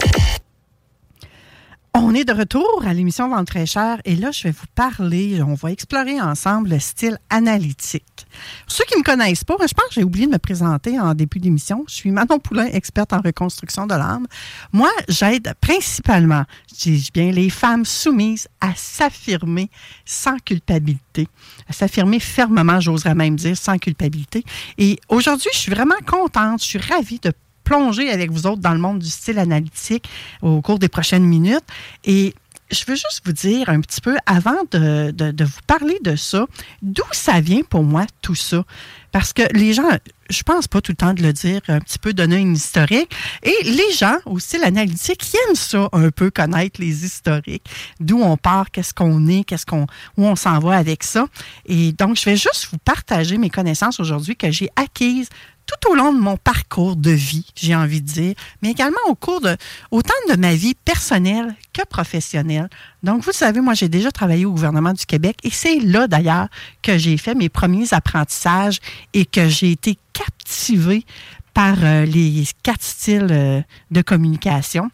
On est de retour à l'émission Vente très cher et là, je vais vous parler, on va explorer ensemble le style analytique. Pour ceux qui ne me connaissent pas, je pense que j'ai oublié de me présenter en début d'émission. Je suis Manon Poulain, experte en reconstruction de l'âme. Moi, j'aide principalement, je bien, les femmes soumises à s'affirmer sans culpabilité, à s'affirmer fermement, j'oserais même dire, sans culpabilité. Et aujourd'hui, je suis vraiment contente, je suis ravie de plonger avec vous autres dans le monde du style analytique au cours des prochaines minutes. Et je veux juste vous dire un petit peu, avant de, de, vous parler de ça, d'où ça vient pour moi, tout ça? Parce que les gens, je pense pas tout le temps de le dire, un petit peu donner une historique. Et les gens au style analytique aiment ça un peu, connaître les historiques, d'où on part, qu'est-ce qu'on est, qu'est-ce qu'on, où on s'en va avec ça. Et donc, je vais juste vous partager mes connaissances aujourd'hui que j'ai acquises tout au long de mon parcours de vie, j'ai envie de dire, mais également au cours de autant de ma vie personnelle que professionnelle. Donc, vous savez, moi, j'ai déjà travaillé au gouvernement du Québec et c'est là, d'ailleurs, que j'ai fait mes premiers apprentissages et que j'ai été captivée par euh, les quatre styles euh, de communication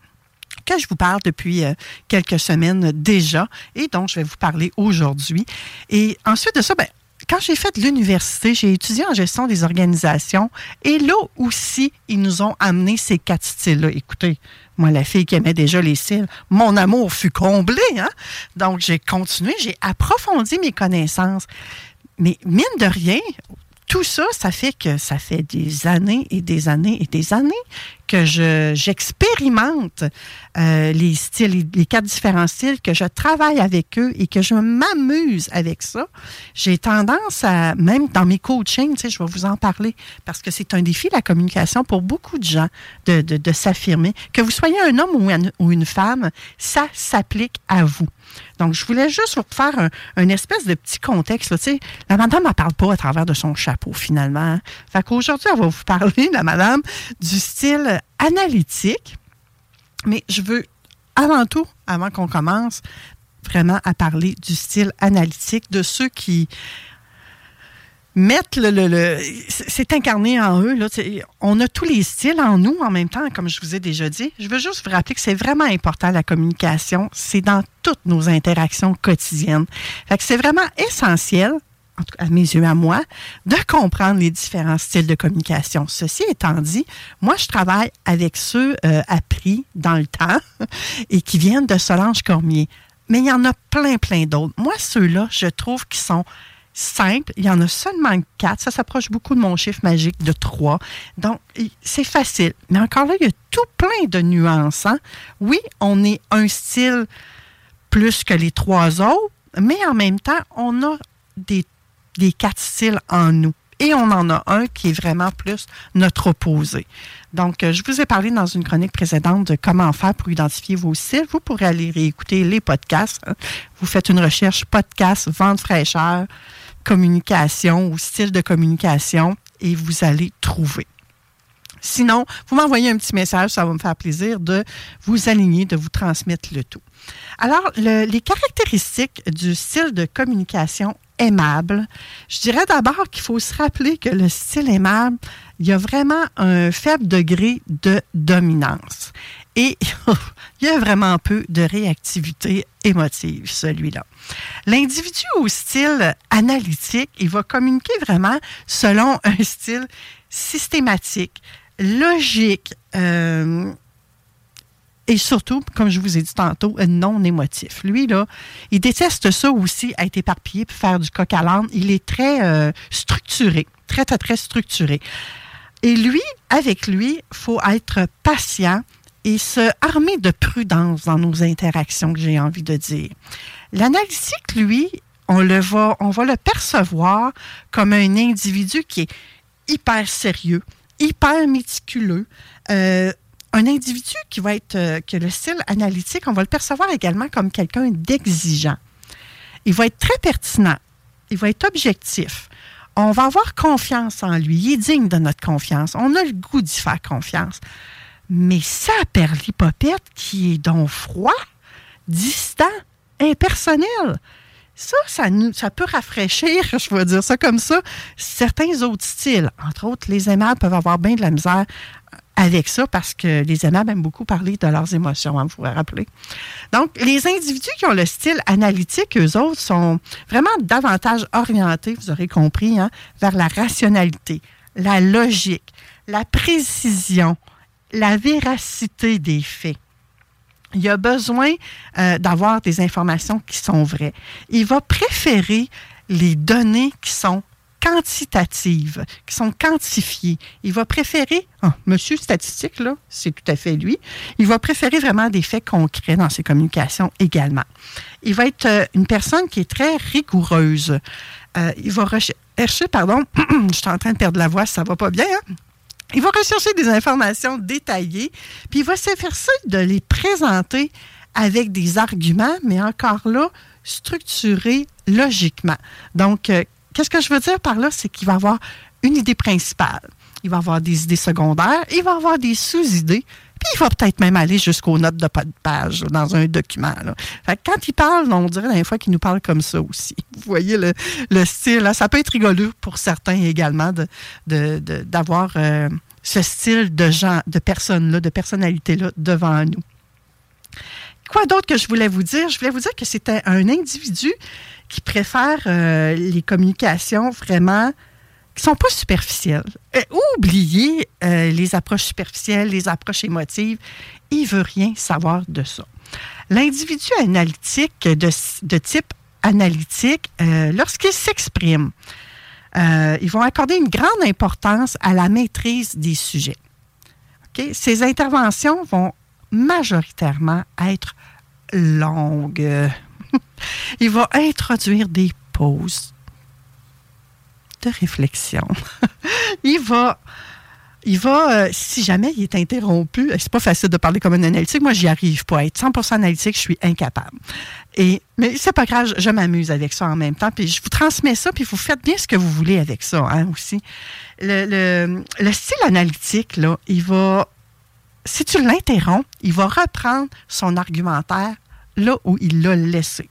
que je vous parle depuis euh, quelques semaines déjà et dont je vais vous parler aujourd'hui. Et ensuite de ça, ben, quand j'ai fait l'université, j'ai étudié en gestion des organisations et là aussi, ils nous ont amené ces quatre styles-là. Écoutez, moi, la fille qui aimait déjà les styles, mon amour fut comblé. Hein? Donc, j'ai continué, j'ai approfondi mes connaissances. Mais mine de rien, tout ça, ça fait que ça fait des années et des années et des années que j'expérimente euh, les styles, les quatre différents styles, que je travaille avec eux et que je m'amuse avec ça. J'ai tendance à, même dans mes coachings, tu sais, je vais vous en parler, parce que c'est un défi, la communication, pour beaucoup de gens, de, de, de s'affirmer. Que vous soyez un homme ou, ou une femme, ça s'applique à vous. Donc, je voulais juste vous faire un, espèce de petit contexte. sais, la madame ne parle pas à travers de son chapeau, finalement. Fait qu'aujourd'hui, elle va vous parler, la madame, du style analytique. Mais je veux, avant tout, avant qu'on commence, vraiment à parler du style analytique, de ceux qui mettre le, le, c'est incarné en eux. Là, on a tous les styles en nous en même temps, comme je vous ai déjà dit. Je veux juste vous rappeler que c'est vraiment important la communication. C'est dans toutes nos interactions quotidiennes. Fait que c'est vraiment essentiel, en tout cas à mes yeux, à moi, de comprendre les différents styles de communication. Ceci étant dit, moi, je travaille avec ceux euh, appris dans le temps et qui viennent de Solange Cormier. Mais il y en a plein, plein d'autres. Moi, ceux-là, je trouve qu'ils sont simple. Il y en a seulement quatre. Ça s'approche beaucoup de mon chiffre magique de trois. Donc, c'est facile. Mais encore là, il y a tout plein de nuances. Hein. Oui, on est un style plus que les trois autres, mais en même temps, on a des, des quatre styles en nous. Et on en a un qui est vraiment plus notre opposé. Donc, euh, je vous ai parlé dans une chronique précédente de comment faire pour identifier vos styles. Vous pourrez aller réécouter les podcasts. Hein. Vous faites une recherche podcast, vente fraîcheur, communication ou style de communication et vous allez trouver. Sinon, vous m'envoyez un petit message, ça va me faire plaisir de vous aligner, de vous transmettre le tout. Alors, les caractéristiques du style de communication aimable, je dirais d'abord qu'il faut se rappeler que le style aimable, il y a vraiment un faible degré de dominance. Et il y a vraiment peu de réactivité émotive, celui-là. L'individu au style analytique, il va communiquer vraiment selon un style systématique, logique, euh, et surtout, comme je vous ai dit tantôt, non émotif. Lui, là, il déteste ça aussi, être éparpillé puis faire du coq à l'âne. Il est très euh, structuré, très, très, très structuré. Et lui, avec lui, il faut être patient et se armer de prudence dans nos interactions, que j'ai envie de dire. L'analytique, lui, on, le va, on va le percevoir comme un individu qui est hyper sérieux, hyper méticuleux, euh, un individu qui va être, euh, que le style analytique, on va le percevoir également comme quelqu'un d'exigeant. Il va être très pertinent. Il va être objectif. On va avoir confiance en lui. Il est digne de notre confiance. On a le goût d'y faire confiance. Mais ça, Perlipopette, qui est donc froid, distant, impersonnel, ça, ça, peut rafraîchir, je vais dire ça comme ça, certains autres styles. Entre autres, les aimables peuvent avoir bien de la misère avec ça parce que les aimables aiment beaucoup parler de leurs émotions, hein, vous vous rappelez. Donc, les individus qui ont le style analytique, eux autres, sont vraiment davantage orientés, vous aurez compris, hein, vers la rationalité, la logique, la précision, la véracité des faits. Il a besoin euh, d'avoir des informations qui sont vraies. Il va préférer les données qui sont quantitatives, qui sont quantifiées. Il va préférer, oh, monsieur statistique, là, c'est tout à fait lui, il va préférer vraiment des faits concrets dans ses communications également. Il va être euh, une personne qui est très rigoureuse. Euh, il va rechercher, pardon, je suis en train de perdre la voix, ça va pas bien, hein? Il va rechercher des informations détaillées, puis il va s'efforcer de les présenter avec des arguments, mais encore là, structurés logiquement. Donc, euh, qu'est-ce que je veux dire par là? C'est qu'il va avoir une idée principale. Il va avoir des idées secondaires, il va avoir des sous-idées, il va peut-être même aller jusqu'aux notes de page dans un document. quand il parle, on dirait la fois qu'il nous parle comme ça aussi. Vous voyez le, style. Ça peut être rigolo pour certains également d'avoir euh, ce style de gens, de personnes-là, de personnalités-là devant nous. Quoi d'autre que je voulais vous dire? Je voulais vous dire que c'était un individu qui préfère euh, les communications vraiment qui sont pas superficielles. Euh, oubliez euh, les approches superficielles, les approches émotives. Il veut rien savoir de ça. L'individu analytique de, type analytique, euh, lorsqu'il s'exprime, ils vont accorder une grande importance à la maîtrise des sujets. Ces interventions vont majoritairement être longues. Il va introduire des pauses, réflexion. il va, il va euh, si jamais il est interrompu, c'est pas facile de parler comme un analytique, moi j'y arrive pas. À être 100% analytique, je suis incapable. Et, mais c'est pas grave, je, m'amuse avec ça en même temps. Puis je vous transmets ça, puis vous faites bien ce que vous voulez avec ça hein, aussi. Le, le style analytique, là, il va, si tu l'interromps, il va reprendre son argumentaire là où il l'a laissé.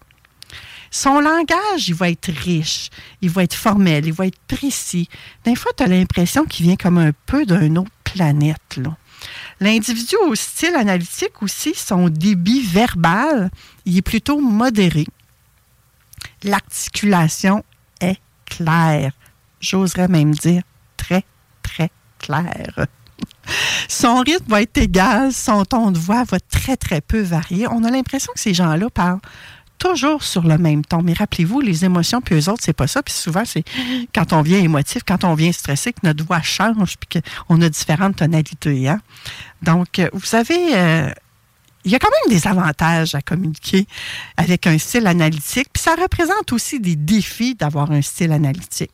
Son langage, il va être riche, il va être formel, il va être précis. Des fois, tu as l'impression qu'il vient comme un peu d'une autre planète. L'individu au style analytique aussi, son débit verbal, il est plutôt modéré. L'articulation est claire. J'oserais même dire très, très claire. Son rythme va être égal, son ton de voix va très, très peu varier. On a l'impression que ces gens-là parlent toujours sur le même ton. Mais rappelez-vous, les émotions, puis eux autres, c'est pas ça. Puis souvent, c'est quand on vient émotif, quand on vient stressé, que notre voix change, puis qu'on a différentes tonalités. Hein? Donc, euh, vous savez, euh, il y a quand même des avantages à communiquer avec un style analytique, puis ça représente aussi des défis d'avoir un style analytique.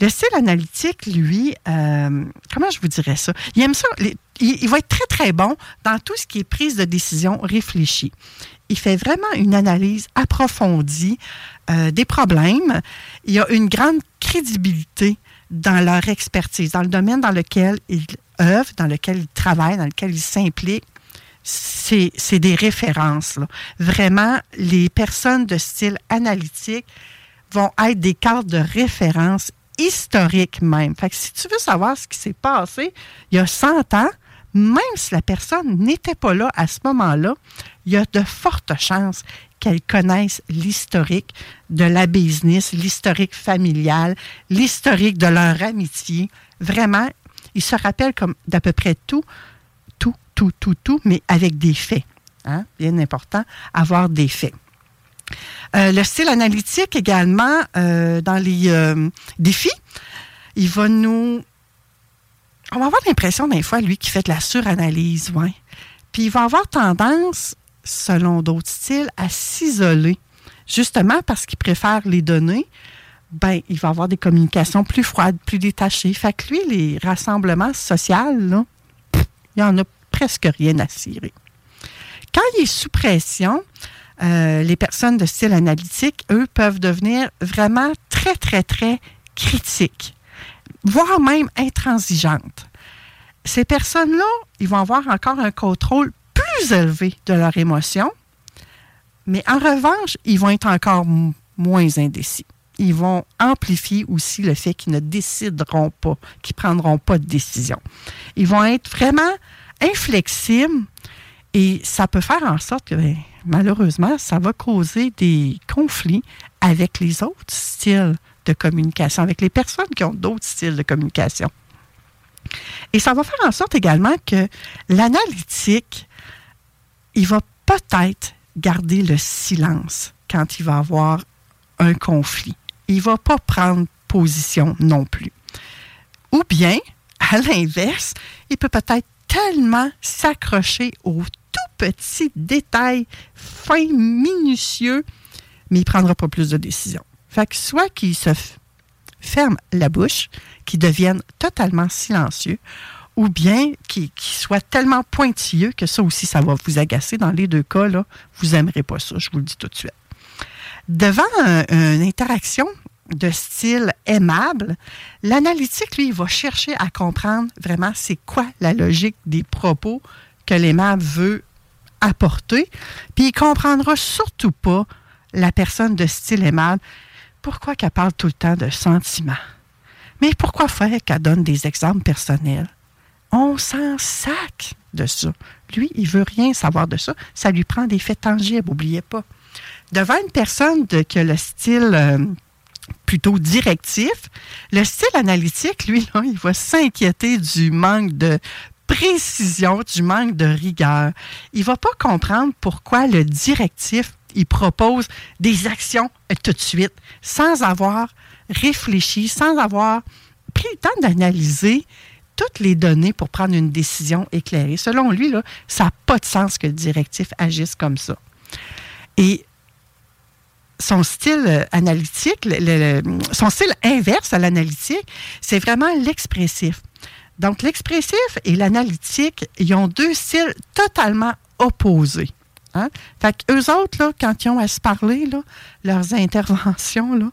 Le style analytique, lui, euh, comment je vous dirais ça? Il aime ça. il, il, va être très, très bon dans tout ce qui est prise de décision réfléchie il fait vraiment une analyse approfondie euh, des problèmes. Il y a une grande crédibilité dans leur expertise, dans le domaine dans lequel ils œuvrent, dans lequel ils travaillent, dans lequel ils s'impliquent. C'est des références. Vraiment, les personnes de style analytique vont être des cartes de référence historiques même. Fait que si tu veux savoir ce qui s'est passé il y a 100 ans, même si la personne n'était pas là à ce moment-là, il y a de fortes chances qu'elles connaissent l'historique de la business, l'historique familial, l'historique de leur amitié. Vraiment, ils se rappellent comme d'à peu près tout, tout, tout, tout, tout, mais avec des faits. Hein? Bien important, avoir des faits. Euh, le style analytique également, euh, dans les euh, défis, il va nous... On va avoir l'impression des fois, lui, qui fait de la suranalyse. Puis il va avoir tendance, selon d'autres styles, à s'isoler, justement parce qu'il préfère les données. Ben, il va avoir des communications plus froides, plus détachées. Fait que lui, les rassemblements sociaux, là, il n'y en a presque rien à cirer. Quand il est sous pression, euh, les personnes de style analytique, eux, peuvent devenir vraiment très, très, très critiques, voire même intransigeantes. Ces personnes-là, ils vont avoir encore un contrôle plus élevé de leurs émotions, mais en revanche, ils vont être encore moins indécis. Ils vont amplifier aussi le fait qu'ils ne décideront pas, qu'ils ne prendront pas de décision. Ils vont être vraiment inflexibles et ça peut faire en sorte que, ben, malheureusement, ça va causer des conflits avec les autres styles de communication, avec les personnes qui ont d'autres styles de communication. Et ça va faire en sorte également que l'analytique, il va peut-être garder le silence quand il va avoir un conflit. Il ne va pas prendre position non plus. Ou bien, à l'inverse, il peut peut-être tellement s'accrocher aux petits détails fins, minutieux, mais il ne prendra pas plus de décisions. Fait que soit qu'il se ferme la bouche, qu'il devienne totalement silencieux, ou bien qu'il soit tellement pointilleux que ça aussi, ça va vous agacer. Dans les deux cas, là, vous n'aimerez pas ça, je vous le dis tout de suite. Devant une interaction de style aimable, l'analytique, lui, il va chercher à comprendre vraiment c'est quoi la logique des propos que l'aimable veut apporter. Puis il comprendra surtout pas la personne de style aimable. Pourquoi qu'elle parle tout le temps de sentiments? Mais pourquoi faire qu'elle donne des exemples personnels? On s'en sac de ça. Lui, il veut rien savoir de ça. Ça lui prend des faits tangibles, n'oubliez pas. Devant une personne de, qui a le style euh, plutôt directif, le style analytique, lui, il va s'inquiéter du manque de précision, du manque de rigueur. Il ne va pas comprendre pourquoi le directif, il propose des actions tout de suite, sans avoir réfléchi, sans avoir pris le temps d'analyser toutes les données pour prendre une décision éclairée. Selon lui, là, ça n'a pas de sens que le directif agisse comme ça. Et son style analytique, son style inverse à l'analytique, c'est vraiment l'expressif. Donc, l'expressif et l'analytique, ils ont deux styles totalement opposés. Hein? Fait qu'eux autres, là, quand ils ont à se parler, là, leurs interventions, là,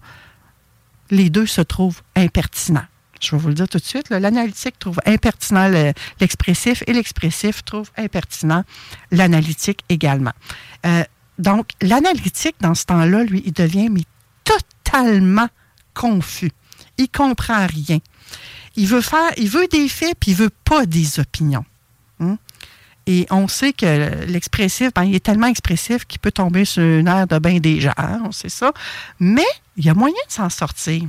les deux se trouvent impertinents. Je vais vous le dire tout de suite. L'analytique trouve impertinent l'expressif et l'expressif trouve impertinent l'analytique également. Euh, donc, l'analytique, dans ce temps-là, lui, il devient mais, totalement confus. Il comprend rien. Il veut faire, il veut des faits, puis il veut pas des opinions. Hein? Et on sait que l'expressif, ben, il est tellement expressif qu'il peut tomber sur une aire de bain des gens, on sait ça. Mais il y a moyen de s'en sortir.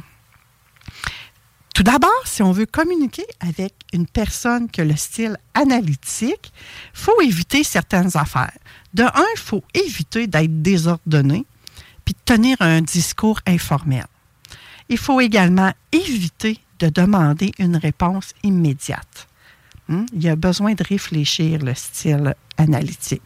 Tout d'abord, si on veut communiquer avec une personne qui a le style analytique, il faut éviter certaines affaires. De un, il faut éviter d'être désordonné puis de tenir un discours informel. Il faut également éviter de demander une réponse immédiate. Hmm? Il y a besoin de réfléchir le style analytique.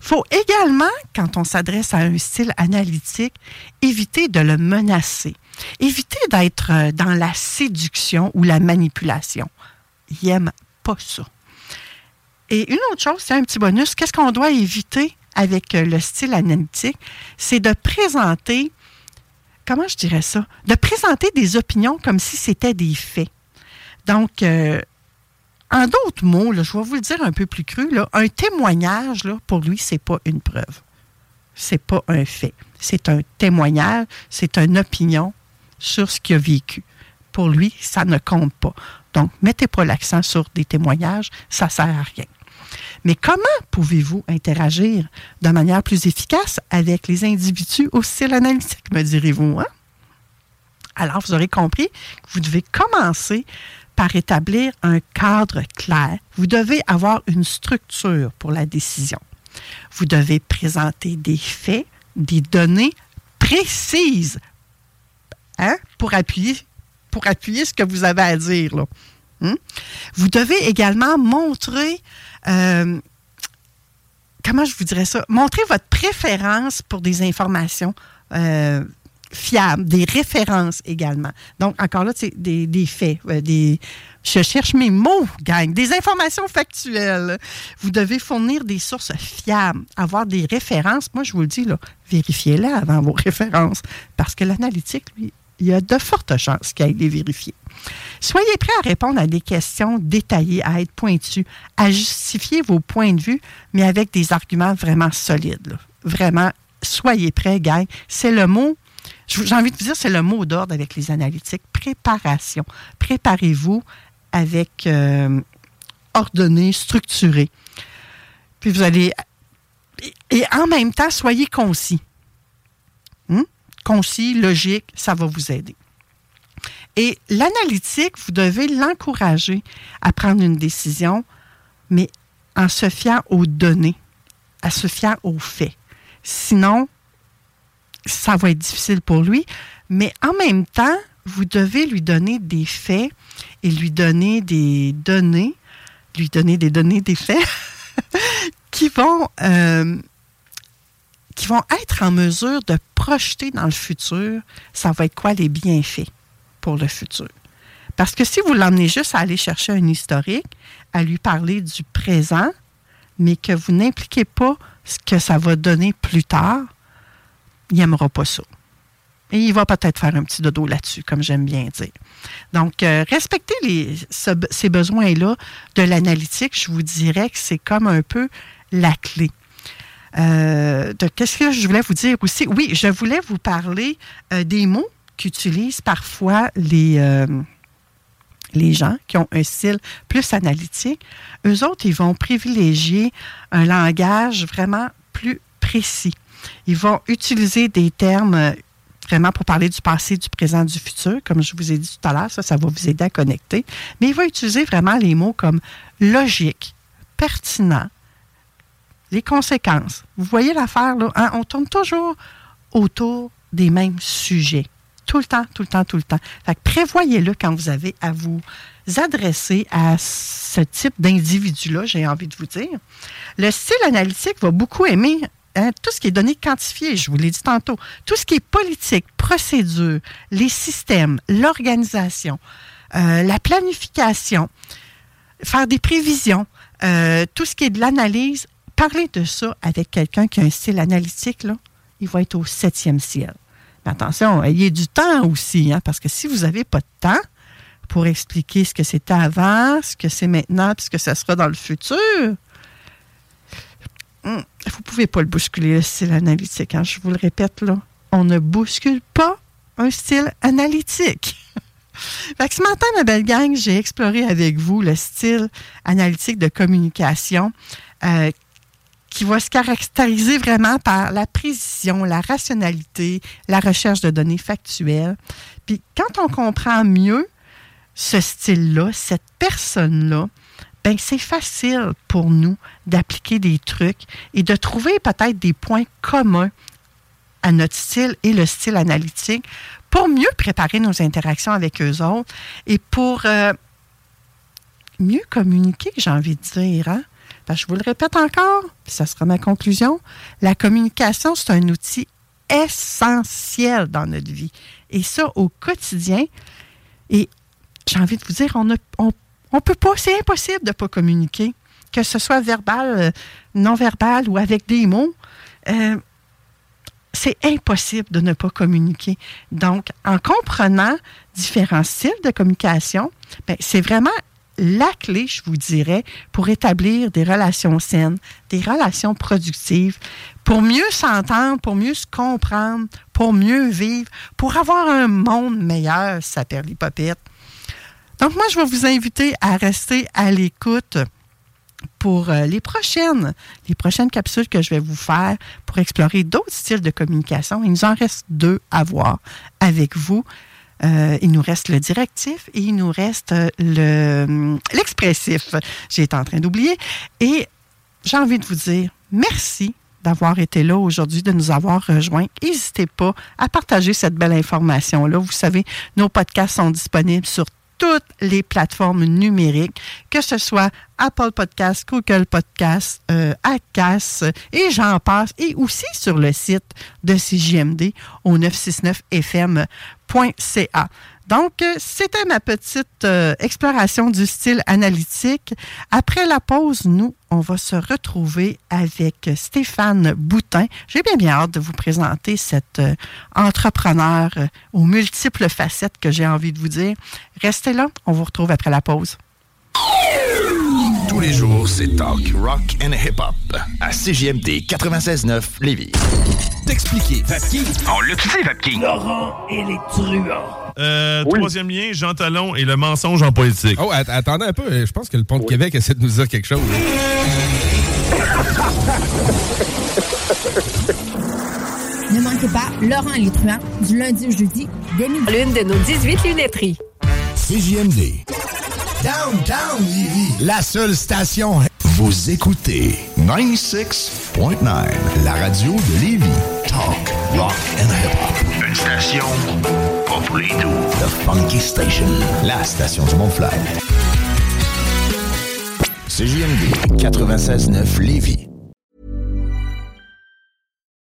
Il faut également, quand on s'adresse à un style analytique, éviter de le menacer. Éviter d'être euh, dans la séduction ou la manipulation. Il n'aime pas ça. Et une autre chose, c'est un petit bonus, qu'est-ce qu'on doit éviter avec euh, le style analytique? C'est de présenter comment je dirais ça, de présenter des opinions comme si c'était des faits. Donc, euh, en d'autres mots, je vais vous le dire un peu plus cru, un témoignage, là, pour lui, c'est pas une preuve. C'est pas un fait. C'est un témoignage, c'est une opinion sur ce qu'il a vécu. Pour lui, ça ne compte pas. Donc, mettez pas l'accent sur des témoignages, ça sert à rien. Mais comment pouvez-vous interagir de manière plus efficace avec les individus au style analytique, me direz-vous? Hein? Alors, vous aurez compris que vous devez commencer par établir un cadre clair. Vous devez avoir une structure pour la décision. Vous devez présenter des faits, des données précises hein, pour, appuyer, pour appuyer ce que vous avez à dire. Hmm? Vous devez également montrer, euh, comment je vous dirais ça, montrer votre préférence pour des informations euh, fiables, des références également. Donc, encore là, c'est des, faits, euh, des, je cherche mes mots, gang. Des informations factuelles. Vous devez fournir des sources fiables, avoir des références. Moi, je vous le dis, là, vérifiez-les avant vos références. Parce que l'analytique, lui, il y a de fortes chances ait les vérifier. Soyez prêts à répondre à des questions détaillées, à être pointu, à justifier vos points de vue, mais avec des arguments vraiment solides. Vraiment, soyez prêts, gang. C'est le mot, j'ai envie de vous dire, c'est le mot d'ordre avec les analytiques. Préparation. Préparez-vous avec euh, ordonné, structuré. Puis vous allez. Et en même temps, soyez concis. Hmm? Concis, logique, ça va vous aider. Et l'analytique, vous devez l'encourager à prendre une décision, mais en se fiant aux données, à se fier aux faits. Sinon, ça va être difficile pour lui. Mais en même temps, vous devez lui donner des faits et lui donner des données, lui donner des données, des faits qui vont euh, qui vont être en mesure de projeter dans le futur, ça va être quoi les bienfaits pour le futur. Parce que si vous l'emmenez juste à aller chercher un historique, à lui parler du présent, mais que vous n'impliquez pas ce que ça va donner plus tard, il n'aimera pas ça. Et il va peut-être faire un petit dodo là-dessus, comme j'aime bien dire. Donc, euh, respecter ces besoins-là de l'analytique, je vous dirais que c'est comme un peu la clé. Euh, qu'est-ce que je voulais vous dire aussi? Oui, je voulais vous parler euh, des mots qu'utilisent parfois les, les gens qui ont un style plus analytique. Eux autres, ils vont privilégier un langage vraiment plus précis. Ils vont utiliser des termes vraiment pour parler du passé, du présent, du futur, comme je vous ai dit tout à l'heure, ça, ça va vous aider à connecter. Mais il va utiliser vraiment les mots comme logique, pertinent, les conséquences. Vous voyez l'affaire, là? Hein? On tourne toujours autour des mêmes sujets. Tout le temps, tout le temps, tout le temps. Fait prévoyez-le quand vous avez à vous adresser à ce type d'individu-là, j'ai envie de vous dire. Le style analytique va beaucoup aimer Hein, tout ce qui est donné quantifié, je vous l'ai dit tantôt, tout ce qui est politique, procédure, les systèmes, l'organisation, euh, la planification, faire des prévisions, euh, tout ce qui est de l'analyse, parler de ça avec quelqu'un qui a un style analytique, là, il va être au septième ciel. Mais attention, ayez du temps aussi, hein, parce que si vous n'avez pas de temps pour expliquer ce que c'était avant, ce que c'est maintenant, puis ce que ça sera dans le futur, Hmm. vous ne pouvez pas le bousculer, le style analytique. Hein, je vous le répète, là. On ne bouscule pas un style analytique. ce matin, ma belle gang, j'ai exploré avec vous le style analytique de communication euh, qui va se caractériser vraiment par la précision, la rationalité, la recherche de données factuelles. Puis quand on comprend mieux ce style-là, cette personne-là, ben c'est facile pour nous d'appliquer des trucs et de trouver peut-être des points communs à notre style et le style analytique pour mieux préparer nos interactions avec eux autres et pour euh, mieux communiquer, j'ai envie de dire. Hein? je vous le répète encore, puis ça sera ma conclusion, la communication, c'est un outil essentiel dans notre vie. Et ça, au quotidien. Et j'ai envie de vous dire, on, a, on on peut pas, c'est impossible de ne pas communiquer, que ce soit verbal, euh, non verbal ou avec des mots. Euh, c'est impossible de ne pas communiquer. Donc, en comprenant différents styles de communication, ben, c'est vraiment la clé, je vous dirais, pour établir des relations saines, des relations productives, pour mieux s'entendre, pour mieux se comprendre, pour mieux vivre, pour avoir un monde meilleur, ça perd l'hypopète. Donc, moi, je vais vous inviter à rester à l'écoute pour euh, les prochaines, les prochaines capsules que je vais vous faire pour explorer d'autres styles de communication. Il nous en reste deux à voir avec vous. Euh, il nous reste le directif et il nous reste le l'expressif. J'ai été en train d'oublier. Et j'ai envie de vous dire, merci d'avoir été là aujourd'hui, de nous avoir rejoints. N'hésitez pas à partager cette belle information-là. Vous savez, nos podcasts sont disponibles sur toutes les plateformes numériques, que ce soit Apple Podcasts, Google Podcasts, euh, et j'en passe, et aussi sur le site de CJMD au 969fm.ca. Donc, euh, c'était ma petite euh, exploration du style analytique. Après la pause, nous, on va se retrouver avec Stéphane Boutin. J'ai bien bien hâte de vous présenter cet euh, entrepreneur aux multiples facettes que j'ai envie de vous dire. Restez là, on vous retrouve après la pause. Tous les jours, c'est talk, rock and hip-hop à CGMD 96.9 Lévis. T'expliquer. Vapking? On l'utilise, Vapking? Laurent et les truands. Euh, Troisième lien, Jean Talon et le mensonge en politique. Oh, att- attendez un peu. Je pense que le Pont de Québec essaie de nous dire quelque chose. Ne manquez pas Laurent truands du lundi au jeudi dès midi. L'une de nos 18 lunetteries. CJMD. Downtown Lévis. La seule station. Vous écoutez 96.9, la radio de Lévis. Talk, rock and hip-hop. Une station The Funky Station, la station du Mont-Fly. CJMD 96.9 Lévis.